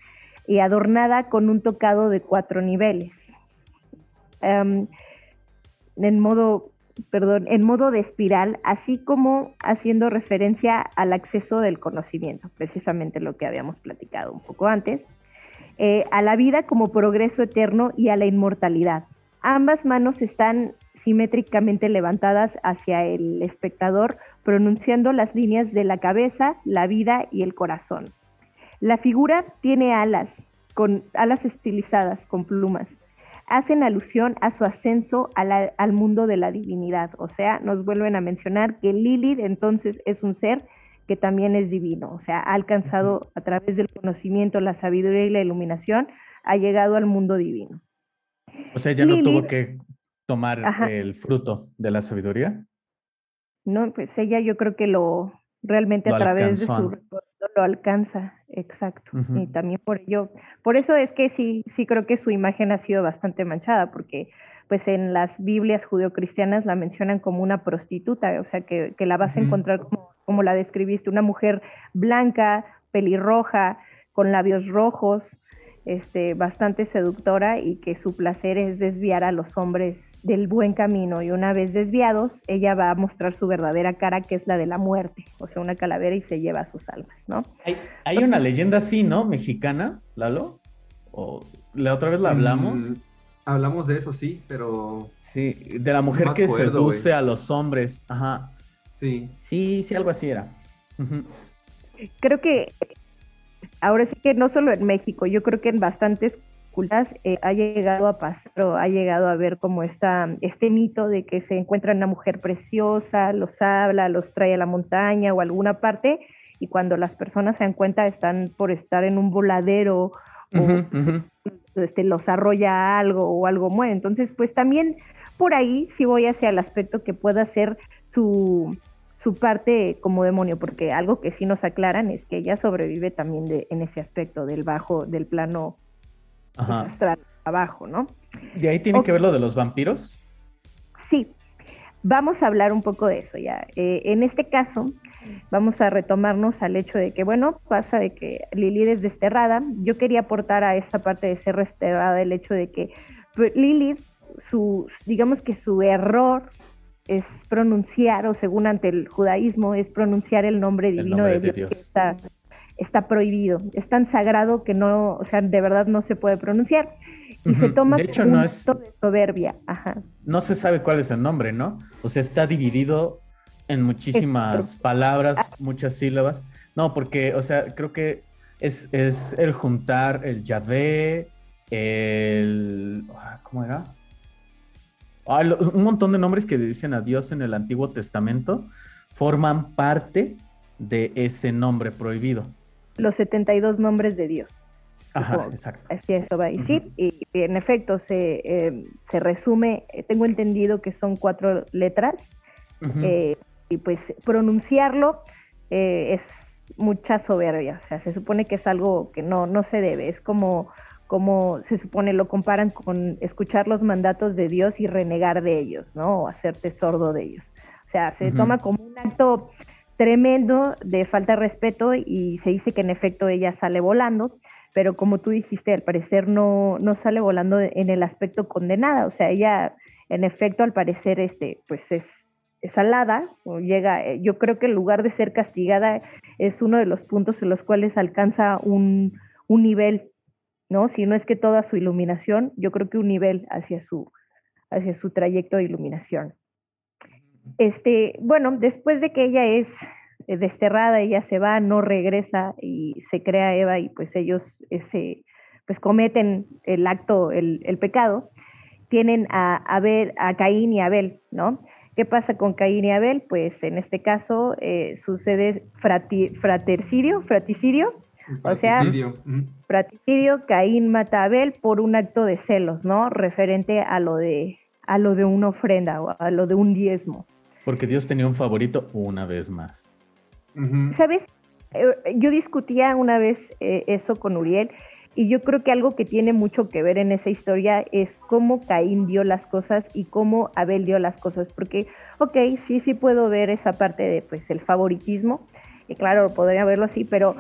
y adornada con un tocado de cuatro niveles. Em, en modo en modo de espiral, así como haciendo referencia al acceso del conocimiento, precisamente lo que habíamos platicado un poco antes, eh, a la vida como progreso eterno y a la inmortalidad. Ambas manos están simétricamente levantadas hacia el espectador, pronunciando las líneas de la cabeza, la vida y el corazón. La figura tiene alas, con alas estilizadas, con plumas, hacen alusión a su ascenso al mundo de la divinidad. O sea, nos vuelven a mencionar que Lilith entonces es un ser que también es divino. O sea, ha alcanzado a través del conocimiento, la sabiduría y la iluminación, ha llegado al mundo divino. O sea, ya no tuvo que tomar el fruto de la sabiduría. No, pues ella yo creo que lo realmente a través de su lo alcanza, exacto. Y también por ello, por eso es que sí, sí creo que su imagen ha sido bastante manchada, porque pues en las Biblias judeocristianas la mencionan como una prostituta, o sea, que, la vas a encontrar como, como la describiste, una mujer blanca, pelirroja, con labios rojos, este, bastante seductora y que su placer es desviar a los hombres del buen camino y una vez desviados, ella va a mostrar su verdadera cara, que es la de la muerte, o sea, una calavera y se lleva sus almas, ¿no? Hay, una leyenda así, ¿no? Mexicana, Lalo. O la otra vez la hablamos. Mm, hablamos de eso, sí, pero. Sí, de la mujer que seduce a los hombres. Ajá. Sí. Sí, sí, algo así era. Creo que ahora sí que no solo en México, yo creo que en bastantes eh, ha llegado a pasar o ha llegado a ver como esta, este mito de que se encuentra una mujer preciosa, los habla, los trae a la montaña o a alguna parte y cuando las personas se dan cuenta están por estar en un voladero o Este, los arrolla algo o algo muere. Entonces, pues también por ahí sí voy hacia el aspecto que pueda ser su, su parte como demonio, porque algo que sí nos aclaran es que ella sobrevive también de, en ese aspecto del bajo, del plano astral abajo, ¿no? ¿De ahí tiene que ver lo de los vampiros? Sí, vamos a hablar un poco de eso ya. Eh, en este caso, vamos a retomarnos al hecho de que, bueno, pasa de que Lilith es desterrada. Yo quería aportar a esta parte de ser desterrada el hecho de que pues, Lilith, su, digamos que su error es pronunciar, o según ante el judaísmo, es pronunciar el nombre divino de, Dios. está, está prohibido. Es tan sagrado que no, o sea, de verdad no se puede pronunciar. Y se toma de hecho, no es, de soberbia. No se sabe cuál es el nombre, ¿no? O sea, está dividido en muchísimas palabras, ah. muchas sílabas. No, porque, o sea, creo que es, es el juntar el Yahvé, el... ¿Cómo era? un montón de nombres que dicen a Dios en el Antiguo Testamento forman parte de ese nombre prohibido. Los 72 nombres de Dios. Ajá, exacto. Así eso va a decir. Y, en efecto se, eh, se resume, eh, tengo entendido que son cuatro letras. eh, y pues pronunciarlo eh, es mucha soberbia, o sea, se supone que es algo que no, no se debe, es como, como se supone, lo comparan con escuchar los mandatos de Dios y renegar de ellos, ¿no? O hacerte sordo de ellos. O sea, se toma como un acto tremendo de falta de respeto y se dice que en efecto ella sale volando, pero como tú dijiste, al parecer no, no sale volando en el aspecto condenada, o sea, ella en efecto al parecer este, pues es es alada, o llega, eh, yo creo que en lugar de ser castigada es uno de los puntos en los cuales alcanza un, un nivel, ¿no? Si no es que toda su iluminación, yo creo que un nivel hacia su, hacia su trayecto de iluminación. Este, bueno, después de que ella es eh, desterrada, ella se va, no regresa y se crea Eva y pues ellos ese, pues cometen el acto, el, el pecado, tienen a Abel, a Caín y Abel, ¿no? ¿Qué pasa con Caín y Abel? Pues en este caso eh, sucede fratercidio, fraticidio, o sea, fraticidio, Caín mata a Abel por un acto de celos, ¿no? Referente a lo de a lo de una ofrenda o a lo de un diezmo. Porque Dios tenía un favorito una vez más. ¿Sabes? Eh, yo discutía una vez eh, eso con Uriel y yo creo que algo que tiene mucho que ver en esa historia es cómo Caín dio las cosas y cómo Abel dio las cosas. Porque, ok, sí, sí puedo ver esa parte de pues el favoritismo. Y claro, podría verlo así, pero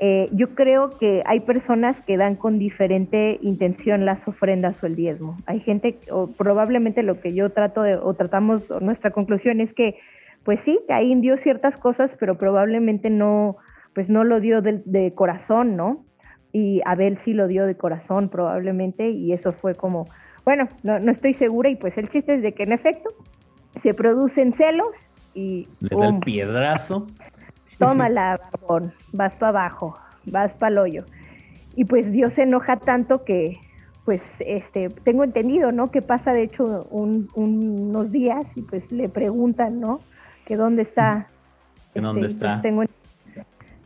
eh, yo creo que hay personas que dan con diferente intención las ofrendas o el diezmo. Hay gente, o probablemente lo que yo trato de, o tratamos, nuestra conclusión es que, pues sí, Caín dio ciertas cosas, pero probablemente no, pues no lo dio de corazón, ¿no? y Abel sí lo dio de corazón probablemente y eso fue como, bueno, no, no estoy segura y pues el chiste es de que en efecto se producen celos y... Le da el piedrazo. Tómala, barbón, vas para abajo, vas para el hoyo. Y pues Dios se enoja tanto que, pues, este, tengo entendido, ¿no? Que pasa de hecho unos días y pues le preguntan, ¿no? Que dónde está. ¿Que dónde este, está? tengo,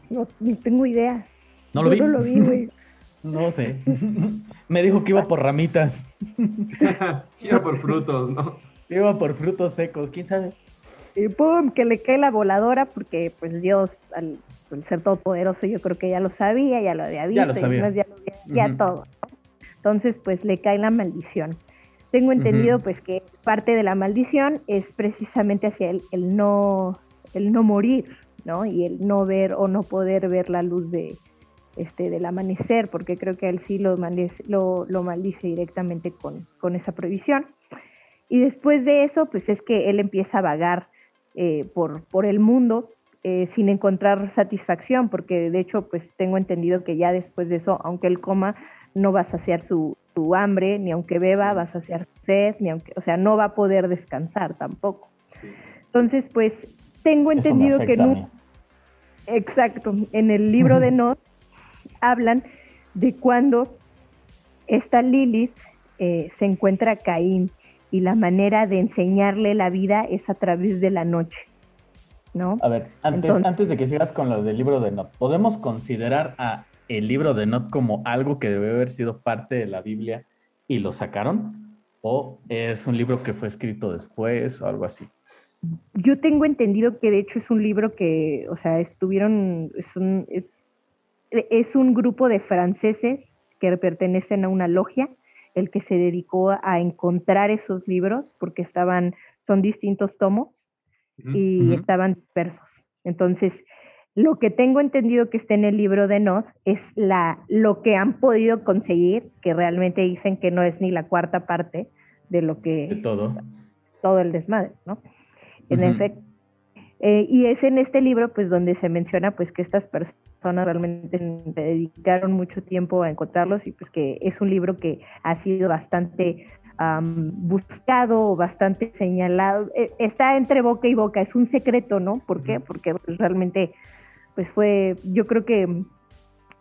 no, tengo idea. No lo vi. No lo vi, güey. (laughs) No sé. (laughs) Me dijo que iba por ramitas. (laughs) iba por frutos, ¿no? Iba por frutos secos, quién sabe. Y pum, que le cae la voladora porque pues Dios, al, ser todopoderoso, yo creo que ya lo sabía, ya lo había visto, ya lo sabía. ya, ya todo. Entonces pues le cae la maldición. tengo entendido pues que parte de la maldición es precisamente hacia el, el, no el no morir, ¿no? Y el no ver o no poder ver la luz de este del amanecer, porque creo que él sí lo, maldice, lo, lo maldice directamente con, con esa prohibición. Y después de eso, pues es que él empieza a vagar eh, por, por el mundo eh, sin encontrar satisfacción, porque de hecho, pues tengo entendido que ya después de eso, aunque él coma, no va a saciar su, su hambre, ni aunque beba, va a saciar su sed, ni aunque, o sea, no va a poder descansar tampoco. Entonces, pues tengo entendido que no. Exacto, en el libro de (laughs) Not hablan de cuando esta Lilith eh, se encuentra Caín y la manera de enseñarle la vida es a través de la noche. ¿no? A ver, antes, antes de que sigas con lo del libro de Not, ¿podemos considerar a el libro de Not como algo que debe haber sido parte de la Biblia y lo sacaron? ¿O es un libro que fue escrito después o algo así? Yo tengo entendido que de hecho es un libro que, o sea, estuvieron, es un, es, es un grupo de franceses que pertenecen a una logia, el que se dedicó a encontrar esos libros, porque estaban, son distintos tomos, y estaban dispersos. Entonces, lo que tengo entendido que está en el libro de Nos es la, lo que han podido conseguir, que realmente dicen que no es ni la cuarta parte de lo que... De todo. Todo el desmadre, ¿no? En efecto. Eh, y es en este libro, pues, donde se menciona, pues, que estas personas realmente dedicaron mucho tiempo a encontrarlos y pues que es un libro que ha sido bastante buscado o bastante señalado, eh, está entre boca y boca, es un secreto, ¿no? ¿Por qué? Porque pues, realmente, pues fue, yo creo que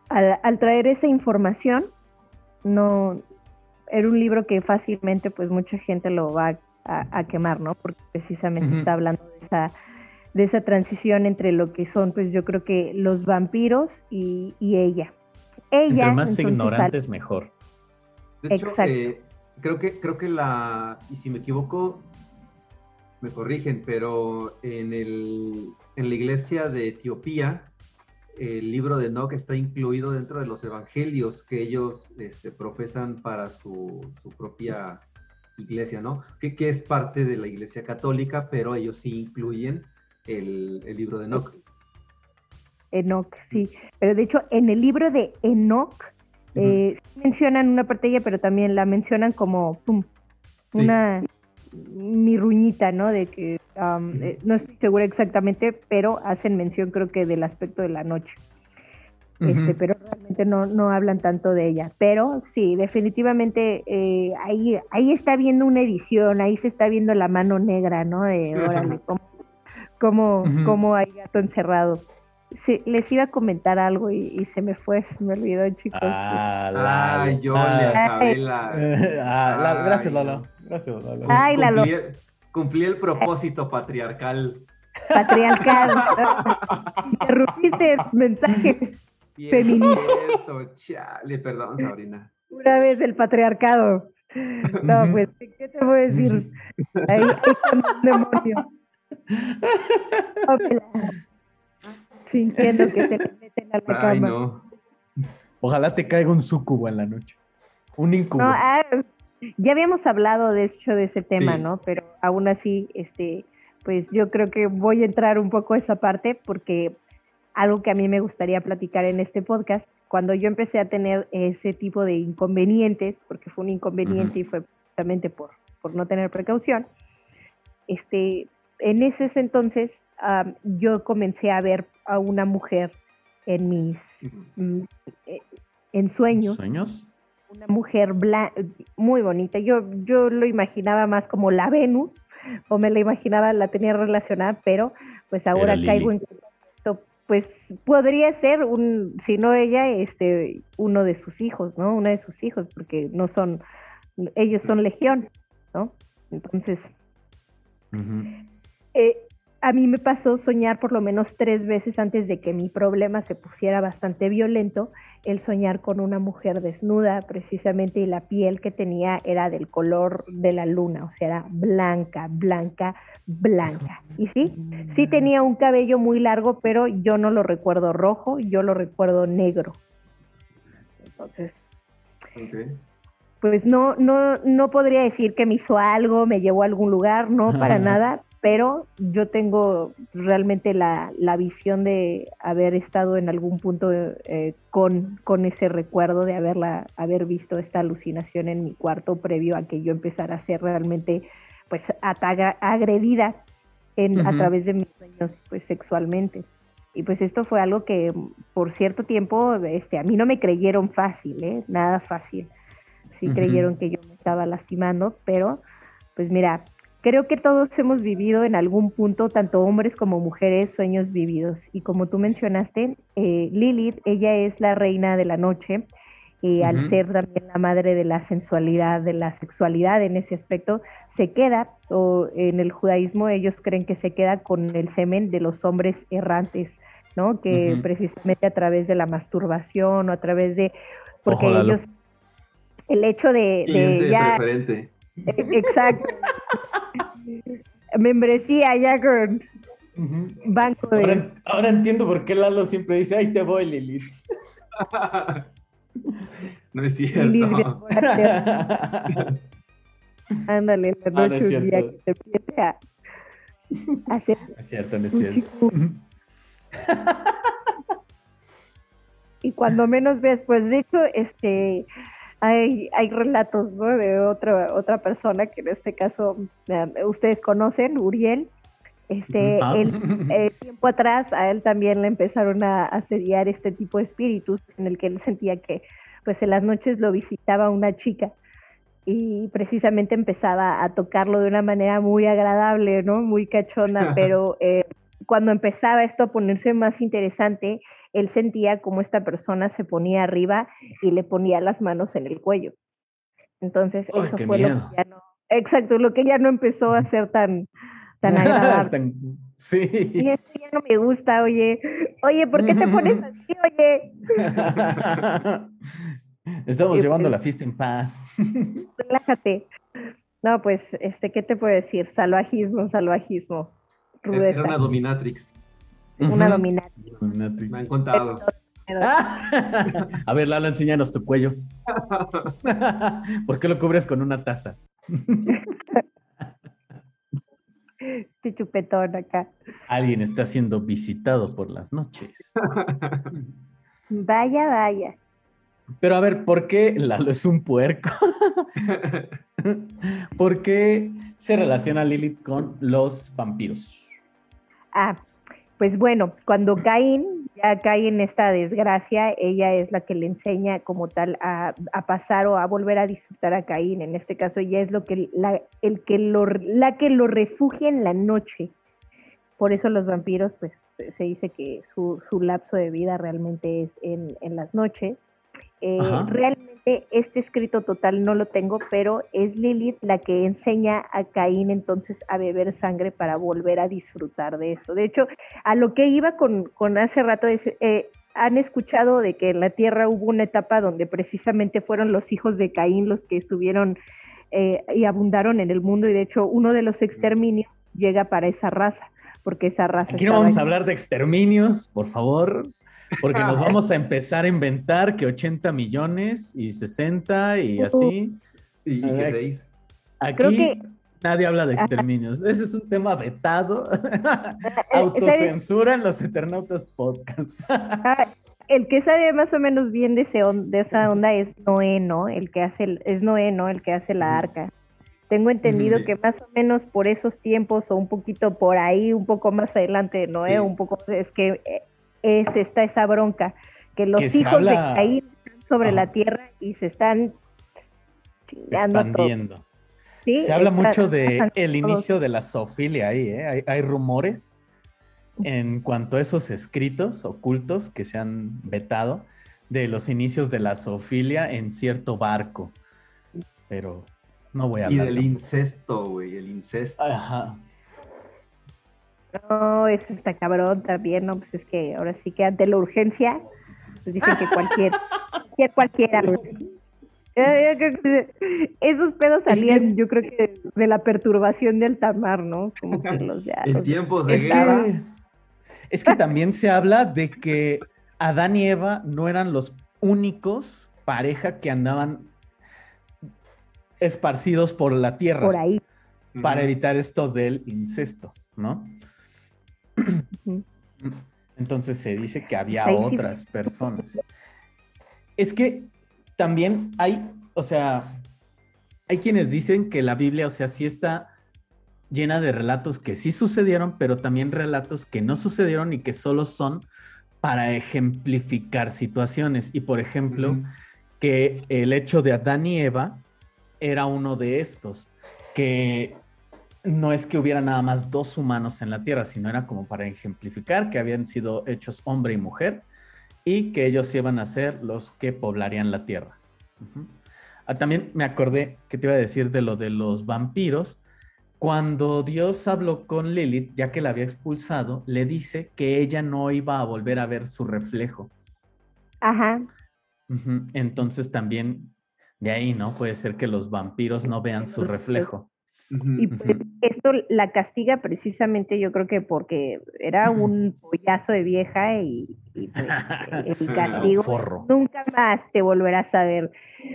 al, traer esa información, no, era un libro que fácilmente pues mucha gente lo va a, quemar, ¿no? Porque precisamente está hablando de esa, de esa transición entre lo que son, pues yo creo que los vampiros y, ella. Ella. Entre más ignorantes, mejor. De hecho, eh, creo que, creo que la, y si me equivoco, me corrigen, pero en, el, en la iglesia de Etiopía, el libro de Enoch está incluido dentro de los evangelios que ellos este, profesan para su, su, propia iglesia, ¿no? Que, que, es parte de la iglesia católica, pero ellos sí incluyen el, el libro de Enoch. Enoch, sí. Pero de hecho, en el libro de Enoch eh, mencionan una ella, pero también la mencionan como pum, una mirruñita, ¿no? De que eh, no estoy segura exactamente, pero hacen mención creo que del aspecto de la noche. Este, pero realmente no, no hablan tanto de ella. Pero sí, definitivamente eh, ahí, ahí está viendo una edición, ahí se está viendo la mano negra, ¿no? De (laughs) órale, cómo, cómo hay gato encerrado. Sí, les iba a comentar algo y, se me fue, se me olvidó, chicos. Ah, Ay, yo le acabé la... (laughs) Ah, gracias, Lalo. Gracias, Lalo. Ay, Lalo. Cumplí, el propósito patriarcal. Patriarcal. (laughs) Interrumpiste mensajes feministas. Chale, perdón, Sabrina. Una vez el patriarcado. No, pues, ¿qué te voy a decir? Ahí, está un demonio sintiendo que se le meten a la cama. Ojalá te caiga un sucubo en la noche. Un incubo. Ah, ya habíamos hablado de hecho de ese tema, ¿no? Pero aún así, este, pues yo creo que voy a entrar un poco a esa parte porque algo que a mí me gustaría platicar en este podcast, cuando yo empecé a tener ese tipo de inconvenientes, porque fue un inconveniente y fue precisamente por, por no tener precaución, este, en ese entonces yo comencé a ver a una mujer en mis mm, eh, en sueños. ¿Sueños? Una mujer muy bonita. Yo, yo lo imaginaba más como la Venus, o me la imaginaba, la tenía relacionada, pero pues ahora caigo en esto, pues podría ser un, si no ella, este, uno de sus hijos, ¿no? Una de sus hijos, porque no son, ellos son legión, ¿no? Entonces, eh, a mí me pasó soñar por lo menos tres veces antes de que mi problema se pusiera bastante violento, el soñar con una mujer desnuda precisamente y la piel que tenía era del color de la luna, o sea, era blanca, blanca, blanca. Y sí, sí tenía un cabello muy largo, pero yo no lo recuerdo rojo, yo lo recuerdo negro. Entonces, pues no, no, no podría decir que me hizo algo, me llevó a algún lugar, no, para (laughs) nada, pero yo tengo realmente la, la visión de haber estado en algún punto eh, con, con ese recuerdo de haberla, haber visto esta alucinación en mi cuarto previo a que yo empezara a ser realmente pues ataga, agredida en, a través de mis sueños pues sexualmente. Y pues esto fue algo que por cierto tiempo este, a mí no me creyeron fácil, ¿eh? nada fácil. Sí creyeron que yo me estaba lastimando, pero pues mira, creo que todos hemos vivido en algún punto, tanto hombres como mujeres, sueños vividos. Y como tú mencionaste, eh, Lilith, ella es la reina de la noche, y al ser también la madre de la sensualidad, de la sexualidad en ese aspecto, se queda, o en el judaísmo ellos creen que se queda con el semen de los hombres errantes, ¿no? Que precisamente a través de la masturbación o a través de... Porque ellos... El hecho de... de ya, (laughs) Exacto. Membresía ya con... Banco de... Ahora, ahora, entiendo por qué Lalo siempre dice, ahí te voy, Lili. (laughs) no es cierto. (laughs) Ándale, la noche ah, no un día que te empiece a hacer. Es cierto, no es cierto. y cuando menos ves, pues de hecho, este hay, hay relatos ¿no? de otra otra persona que en este caso eh, ustedes conocen, Uriel. Este, ah. (laughs) eh, tiempo atrás a él también le empezaron a asediar este tipo de espíritus en el que él sentía que pues en las noches lo visitaba una chica y precisamente empezaba a tocarlo de una manera muy agradable, ¿no? Muy cachona, (laughs) pero eh, cuando empezaba esto a ponerse más interesante, él sentía como esta persona se ponía arriba y le ponía las manos en el cuello. Entonces, eso fue lo que ya no, exacto, lo que ya no empezó a ser tan, tan (laughs) agradable. sí. Y esto ya no me gusta, oye. Oye, ¿por qué te pones así, oye? (laughs) Estamos llevando la fiesta en paz. (laughs) Relájate. No, pues, este, ¿qué te puedo decir? Salvajismo, salvajismo. Rudeza. Era una dominatrix. Una dominatrix. Me han contado. (laughs) A ver, Lalo, enséñanos tu cuello. (laughs) ¿Por qué lo cubres con una taza? (laughs) Este chupetón acá. Alguien está siendo visitado por las noches. Vaya, vaya. Pero a ver, ¿por qué Lalo es un puerco? ¿Por qué se relaciona Lilith con los vampiros? Ah, pues bueno, cuando Caín ya cae en esta desgracia, ella es la que le enseña como tal a, pasar o a volver a disfrutar a Caín. En este caso, ella es lo que la, el que lo, la que lo refugia en la noche. Por eso los vampiros, pues se dice que su, su lapso de vida realmente es en las noches. Eh, realmente este escrito total no lo tengo, pero es Lilith la que enseña a Caín entonces a beber sangre para volver a disfrutar de eso. De hecho, a lo que iba con, con hace rato es, eh, han escuchado de que en la Tierra hubo una etapa donde precisamente fueron los hijos de Caín los que estuvieron eh, y abundaron en el mundo y de hecho uno de los exterminios llega para esa raza, porque esa raza... Aquí no vamos a hablar de exterminios, por favor. Porque nos vamos a empezar a inventar que 80 millones y 60 y así. Y, que 6. Aquí nadie habla de exterminios. Ese es un tema vetado. (laughs) Autocensura en los Eternautas Podcast. (laughs) el que sabe más o menos bien de, de esa onda es Noé, ¿no? El que hace, el, es Noé, ¿no? El que hace la arca. Tengo entendido que más o menos por esos tiempos o un poquito por ahí, un poco más adelante de Noé, un poco es que eh, es esta esa bronca, que los hijos de Caín están sobre la tierra y se están expandiendo. se habla mucho de el inicio de la zoofilia ahí, ¿eh? hay, rumores en cuanto a esos escritos ocultos que se han vetado de los inicios de la zoofilia en cierto barco. Pero no voy a hablar. Y del incesto, güey, el incesto. Ajá. No, eso está cabrón también, ¿no? Pues es que ahora sí que ante la urgencia, pues dicen que cualquier, (laughs) cualquiera. Esos pedos salían, yo creo que de la perturbación del tamar, ¿no? Como que (laughs) los ya. En tiempos de es Que, es que también se habla de que Adán y Eva no eran los únicos pareja que andaban esparcidos por la tierra. Por ahí. Para evitar esto del incesto, ¿no? Entonces se dice que había otras personas. Es que también hay, o sea, hay quienes dicen que la Biblia, o sea, sí está llena de relatos que sí sucedieron, pero también relatos que no sucedieron y que solo son para ejemplificar situaciones. Y por ejemplo, que el hecho de Adán y Eva era uno de estos, que no es que hubiera nada más dos humanos en la tierra, sino era como para ejemplificar que habían sido hechos hombre y mujer y que ellos iban a ser los que poblarían la tierra. Ah, también me acordé que te iba a decir de lo de los vampiros. Cuando Dios habló con Lilith, ya que la había expulsado, le dice que ella no iba a volver a ver su reflejo. Ajá. Entonces también de ahí, ¿no? Puede ser que los vampiros no vean su reflejo. Y pues esto la castiga precisamente yo creo que porque era un pollazo de vieja y, pues, (laughs) el castigo nunca más te volverás a ver.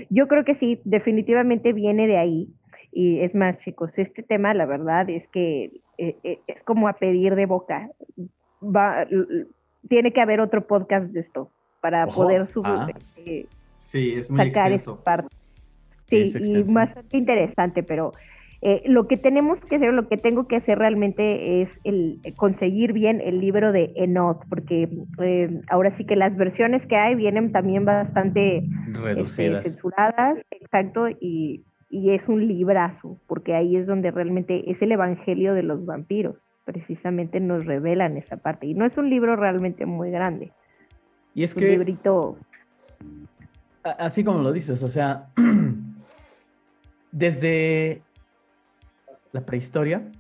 Yo creo que sí, definitivamente viene de ahí. Y es más, chicos, este tema la verdad es que eh, eh, es como a pedir de boca. Va, tiene que haber otro podcast de esto para poder subir, ah. eh, sí, es muy sacar esa parte. Sí, y bastante interesante, pero eh, lo que tenemos que hacer, lo que tengo que hacer realmente es el eh, conseguir bien el libro de Enoch, porque eh, ahora sí que las versiones que hay vienen también bastante este, reducidas, censuradas, exacto, y, y es un librazo, porque ahí es donde realmente es el evangelio de los vampiros, precisamente nos revelan esa parte, y no es un libro realmente muy grande. Y es, que... Un librito... Así como lo dices, o sea, (clears throat) desde la prehistoria,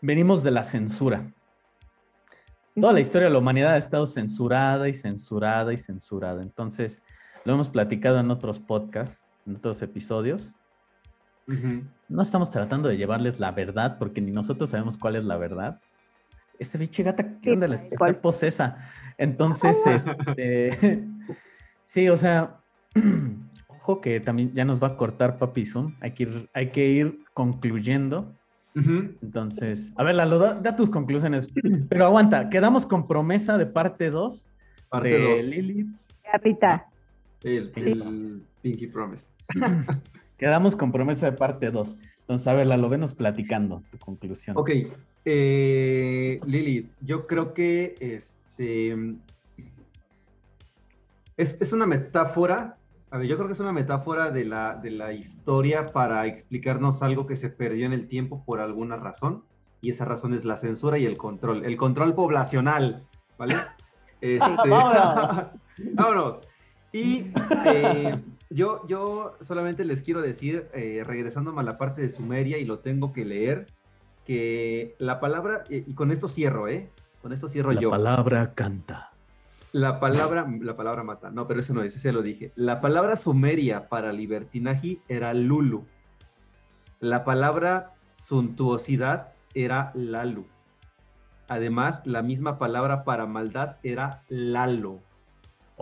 venimos de la censura. Toda la historia de la humanidad ha estado censurada y censurada y censurada. Entonces, lo hemos platicado en otros podcasts, en otros episodios. No estamos tratando de llevarles la verdad, porque ni nosotros sabemos cuál es la verdad. Este biche gata, ¿qué onda? Está posesa. Entonces, (laughs) este. (laughs) sí, o sea. (clears throat) ojo que también ya nos va a cortar Papi Zoom. Hay que ir, hay que ir concluyendo. Entonces, a ver, Lalo, da, tus conclusiones. (clears throat) Pero aguanta, quedamos con promesa de parte 2 de dos. Lili. Capita. El, el Pinky Promise. (laughs) (laughs) quedamos con promesa de parte 2. Entonces, a ver, Lalo, venos platicando tu conclusión. Ok. Eh, Lili, yo creo que este es, es una metáfora a ver, yo creo que es una metáfora de la, de la historia para explicarnos algo que se perdió en el tiempo por alguna razón, y esa razón es la censura y el control, el control poblacional, ¿vale? (laughs) Este, (laughs) vámonos. Y eh, yo, yo solamente les quiero decir, eh, regresándome a la parte de Sumeria, y lo tengo que leer, que la palabra, y con esto cierro, ¿eh? Con esto cierro yo. La palabra canta. La palabra, la palabra mata, no, pero eso no es, ese lo dije. La palabra sumeria para libertinaje era lulu. La palabra suntuosidad era lalu. Además, la misma palabra para maldad era lalo.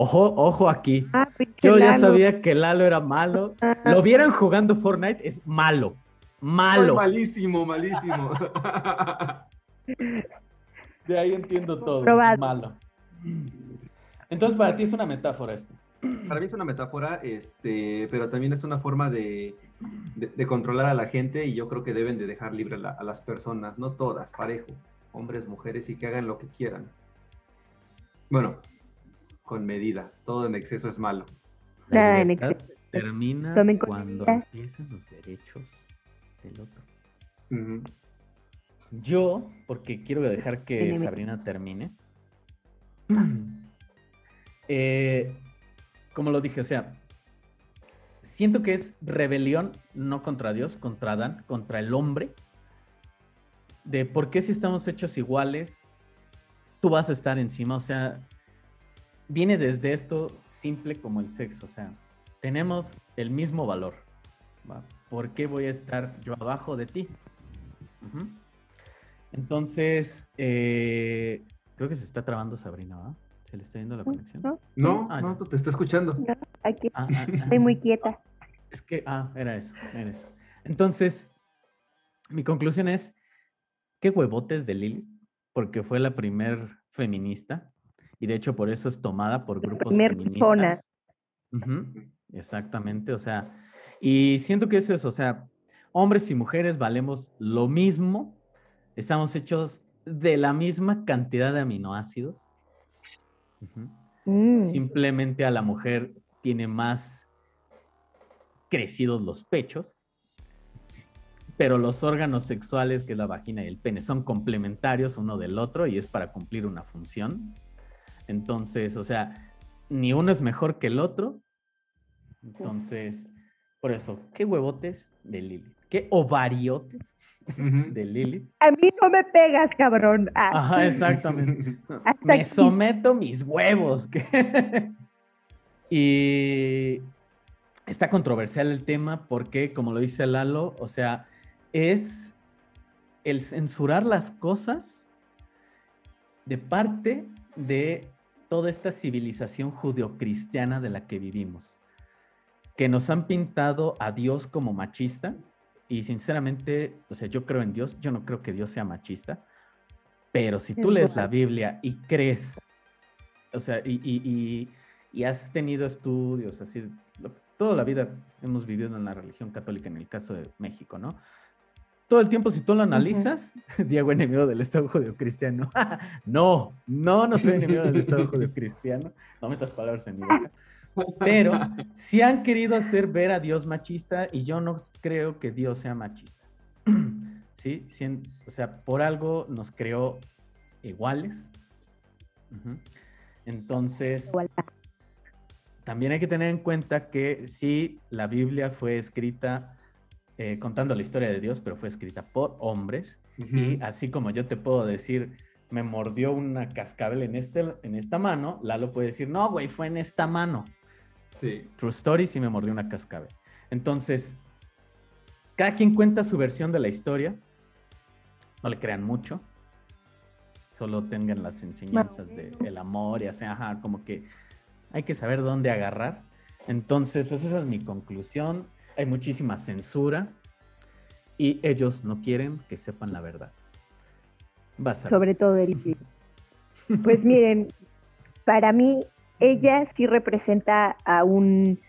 Ojo, ojo aquí. Ah, Yo ya sabía que Lalo era malo. Lo vieran jugando Fortnite, es malo. Malo. malísimo, malísimo. (laughs) De ahí entiendo todo. Malo. Entonces, para ti es una metáfora esto. Para mí es una metáfora, este, pero también es una forma de, controlar a la gente y yo creo que deben de dejar libre a las personas, no todas, parejo, hombres, mujeres y que hagan lo que quieran. Bueno, con medida, todo en exceso es malo. La en exceso. termina cuando empiezan los derechos del otro. Yo, porque quiero dejar que Sabrina termine. Eh, como lo dije, o sea, siento que es rebelión no contra Dios, contra Adán, contra el hombre, de por qué si estamos hechos iguales, tú vas a estar encima, o sea, viene desde esto simple como el sexo, o sea, tenemos el mismo valor. ¿Por qué voy a estar yo abajo de ti? Entonces, eh, creo que se está trabando Sabrina, ¿va? ¿Se le está yendo la conexión? No, no, ah, te está escuchando. aquí ah, ah, estoy muy quieta. Es que, ah, era eso, era eso. Entonces, mi conclusión es, qué huevotes de Lili, porque fue la primer feminista y de hecho por eso es tomada por grupos feministas. exactamente, o sea, y siento que eso es, o sea, hombres y mujeres valemos lo mismo, estamos hechos de la misma cantidad de aminoácidos. Mm. Simplemente a la mujer tiene más crecidos los pechos, pero los órganos sexuales, que es la vagina y el pene, son complementarios uno del otro y es para cumplir una función. Entonces, o sea, ni uno es mejor que el otro. Entonces, por eso, qué huevotes de Lilith, qué ovariotes de Lilith. A mí no me pegas, cabrón. Ah. Ajá, exactamente. (laughs) me someto mis huevos. (laughs) y está controversial el tema porque, como lo dice Lalo, o sea, es el censurar las cosas de parte de toda esta civilización judeocristiana de la que vivimos, que nos han pintado a Dios como machista, y sinceramente, o sea, yo creo en Dios, yo no creo que Dios sea machista, pero si tú lees la Biblia y crees, o sea, y, has tenido estudios, así, toda la vida hemos vivido en la religión católica, en el caso de México, ¿no? Todo el tiempo, si tú lo analizas, (laughs) Diego enemigo del Estado judío-cristiano. (laughs) no, no, no soy enemigo del Estado judío-cristiano. No metas palabras en mi boca. Pero (laughs) si han querido hacer ver a Dios machista y yo no creo que Dios sea machista. (clears throat) ¿Sí? o sea, por algo nos creó iguales. Entonces, también hay que tener en cuenta que sí, la Biblia fue escrita eh, contando la historia de Dios, pero fue escrita por hombres. Y así como yo te puedo decir, me mordió una cascabel en, este, en esta mano, Lalo puede decir, no, güey, fue en esta mano. True Story sí me mordió una cascabel. Entonces, cada quien cuenta su versión de la historia. No le crean mucho. Solo tengan las enseñanzas del amor y así, ajá, como que hay que saber dónde agarrar. Entonces, pues esa es mi conclusión. Hay muchísima censura y ellos no quieren que sepan la verdad. Sobre todo el Pues miren, para mí ella sí representa a un,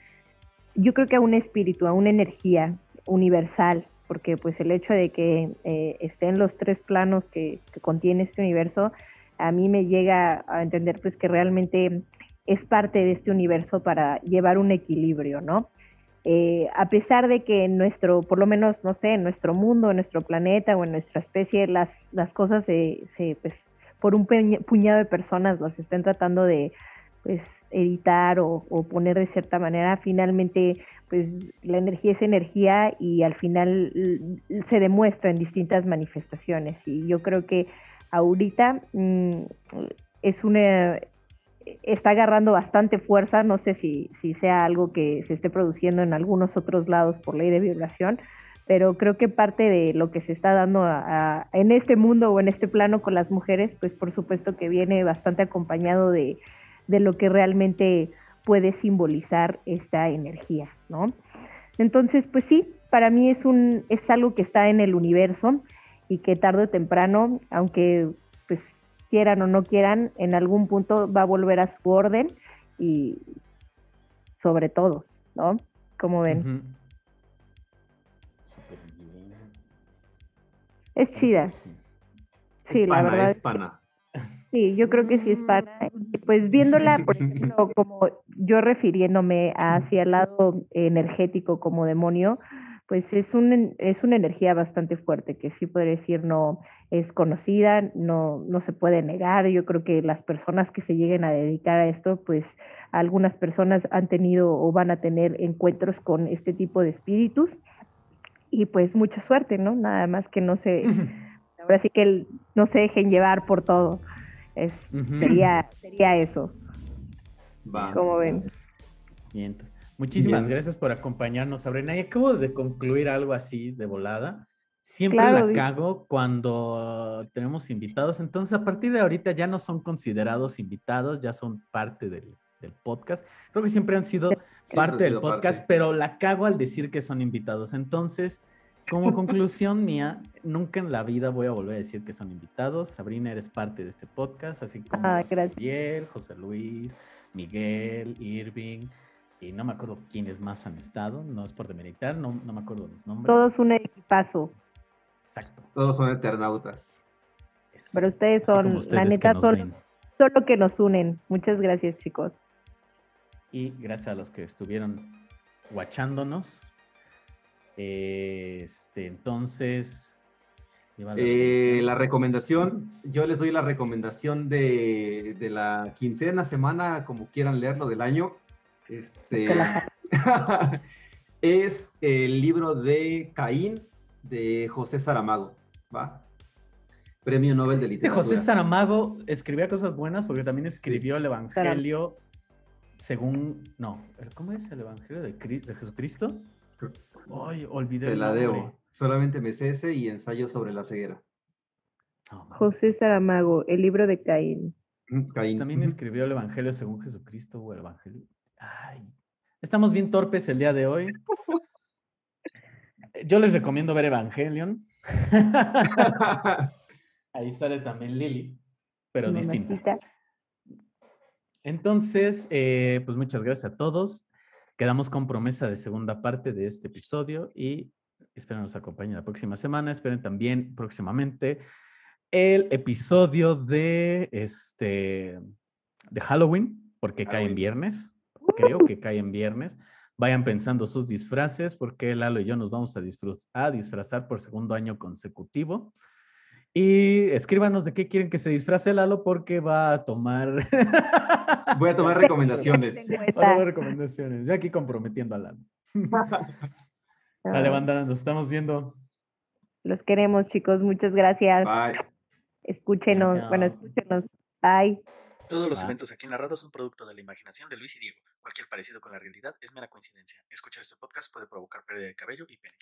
yo creo que a un espíritu, a una energía universal, porque pues el hecho de que eh, esté en los tres planos que, contiene este universo, a mí me llega a entender pues que realmente es parte de este universo para llevar un equilibrio, ¿no? Eh, a pesar de que en nuestro, por lo menos, no sé, en nuestro mundo, en nuestro planeta o en nuestra especie, las, las cosas se, se pues, por un puñado de personas las estén tratando de pues editar o, poner de cierta manera, finalmente pues la energía es energía y al final se demuestra en distintas manifestaciones. Y yo creo que ahorita mm, es una está agarrando bastante fuerza, no sé si, si sea algo que se esté produciendo en algunos otros lados por ley de vibración, pero creo que parte de lo que se está dando en este mundo o en este plano con las mujeres, pues por supuesto que viene bastante acompañado de, de lo que realmente puede simbolizar esta energía, ¿no? Entonces, pues sí, para mí es un es algo que está en el universo y que tarde o temprano, aunque pues quieran o no quieran, en algún punto va a volver a su orden y sobre todo, ¿no? Como ven. Es chida. Sí, la verdad. Sí, yo creo que sí es para, pues viéndola, por (laughs) ejemplo, como yo refiriéndome hacia el lado energético como demonio, pues es, un, es una energía bastante fuerte que sí podría decir no es conocida, no, no se puede negar. Yo creo que las personas que se lleguen a dedicar a esto, pues algunas personas han tenido o van a tener encuentros con este tipo de espíritus y pues mucha suerte, ¿no? Nada más que no se, ahora sí que no se dejen llevar por todo. Es, sería, sería eso. Como ven. Bien. Muchísimas gracias por acompañarnos, Sabrina. Y acabo de concluir algo así de volada. Siempre la cago cuando tenemos invitados. Entonces, a partir de ahorita ya no son considerados invitados, ya son parte del del podcast. Creo que siempre han sido parte del podcast, pero la cago al decir que son invitados. Entonces, como (laughs) conclusión mía, nunca en la vida voy a volver a decir que son invitados. Sabrina, eres parte de este podcast, así como ah, José Luis, Miguel, Irving, y no me acuerdo quiénes más han estado, no es por demeritar, no, no me acuerdo los nombres. Todos un equipazo. Exacto. Todos son eternautas. Pero ustedes son, la neta, son, son lo que nos unen. Muchas gracias, chicos. Y gracias a los que estuvieron guachándonos. Este, entonces. Eh, la recomendación, yo les doy la recomendación de, de, la quincena, semana, como quieran leerlo del año. Este, (laughs) es el libro de Caín de José Saramago, ¿va? Premio Nobel de Literatura. José Saramago escribía cosas buenas porque también escribió el Evangelio según, no, ¿cómo es el Evangelio de, Jesucristo? Ay, olvidé. Te la debo. Solamente me cese y ensayo sobre la ceguera. José Saramago, el libro de Caín. Caín. También escribió el Evangelio según Jesucristo o el Evangelio. Ay, estamos bien torpes el día de hoy. (laughs) Yo les recomiendo ver Evangelion. (laughs) (laughs) Ahí sale también Lily, pero distinta. Entonces, eh, pues muchas gracias a todos. Quedamos con promesa de segunda parte de este episodio y espero nos acompañen la próxima semana. Esperen también próximamente el episodio de este de Halloween, porque cae en viernes. Creo que cae en viernes. Vayan pensando sus disfraces, porque Lalo y yo nos vamos a, a disfrazar por segundo año consecutivo. Y escríbanos de qué quieren que se disfrace Lalo porque va a tomar. (laughs) Voy a tomar recomendaciones. Voy a tomar recomendaciones. Yo aquí comprometiendo a Lalo. (laughs) Sale, banda, nos estamos viendo. Los queremos, chicos. Muchas gracias. Bye. Escúchenos. Bueno, escúchenos. Bye. Todos los eventos aquí narrados son producto de la imaginación de Luis y Diego. Cualquier parecido con la realidad es mera coincidencia. Escuchar este podcast puede provocar pérdida de cabello y pene.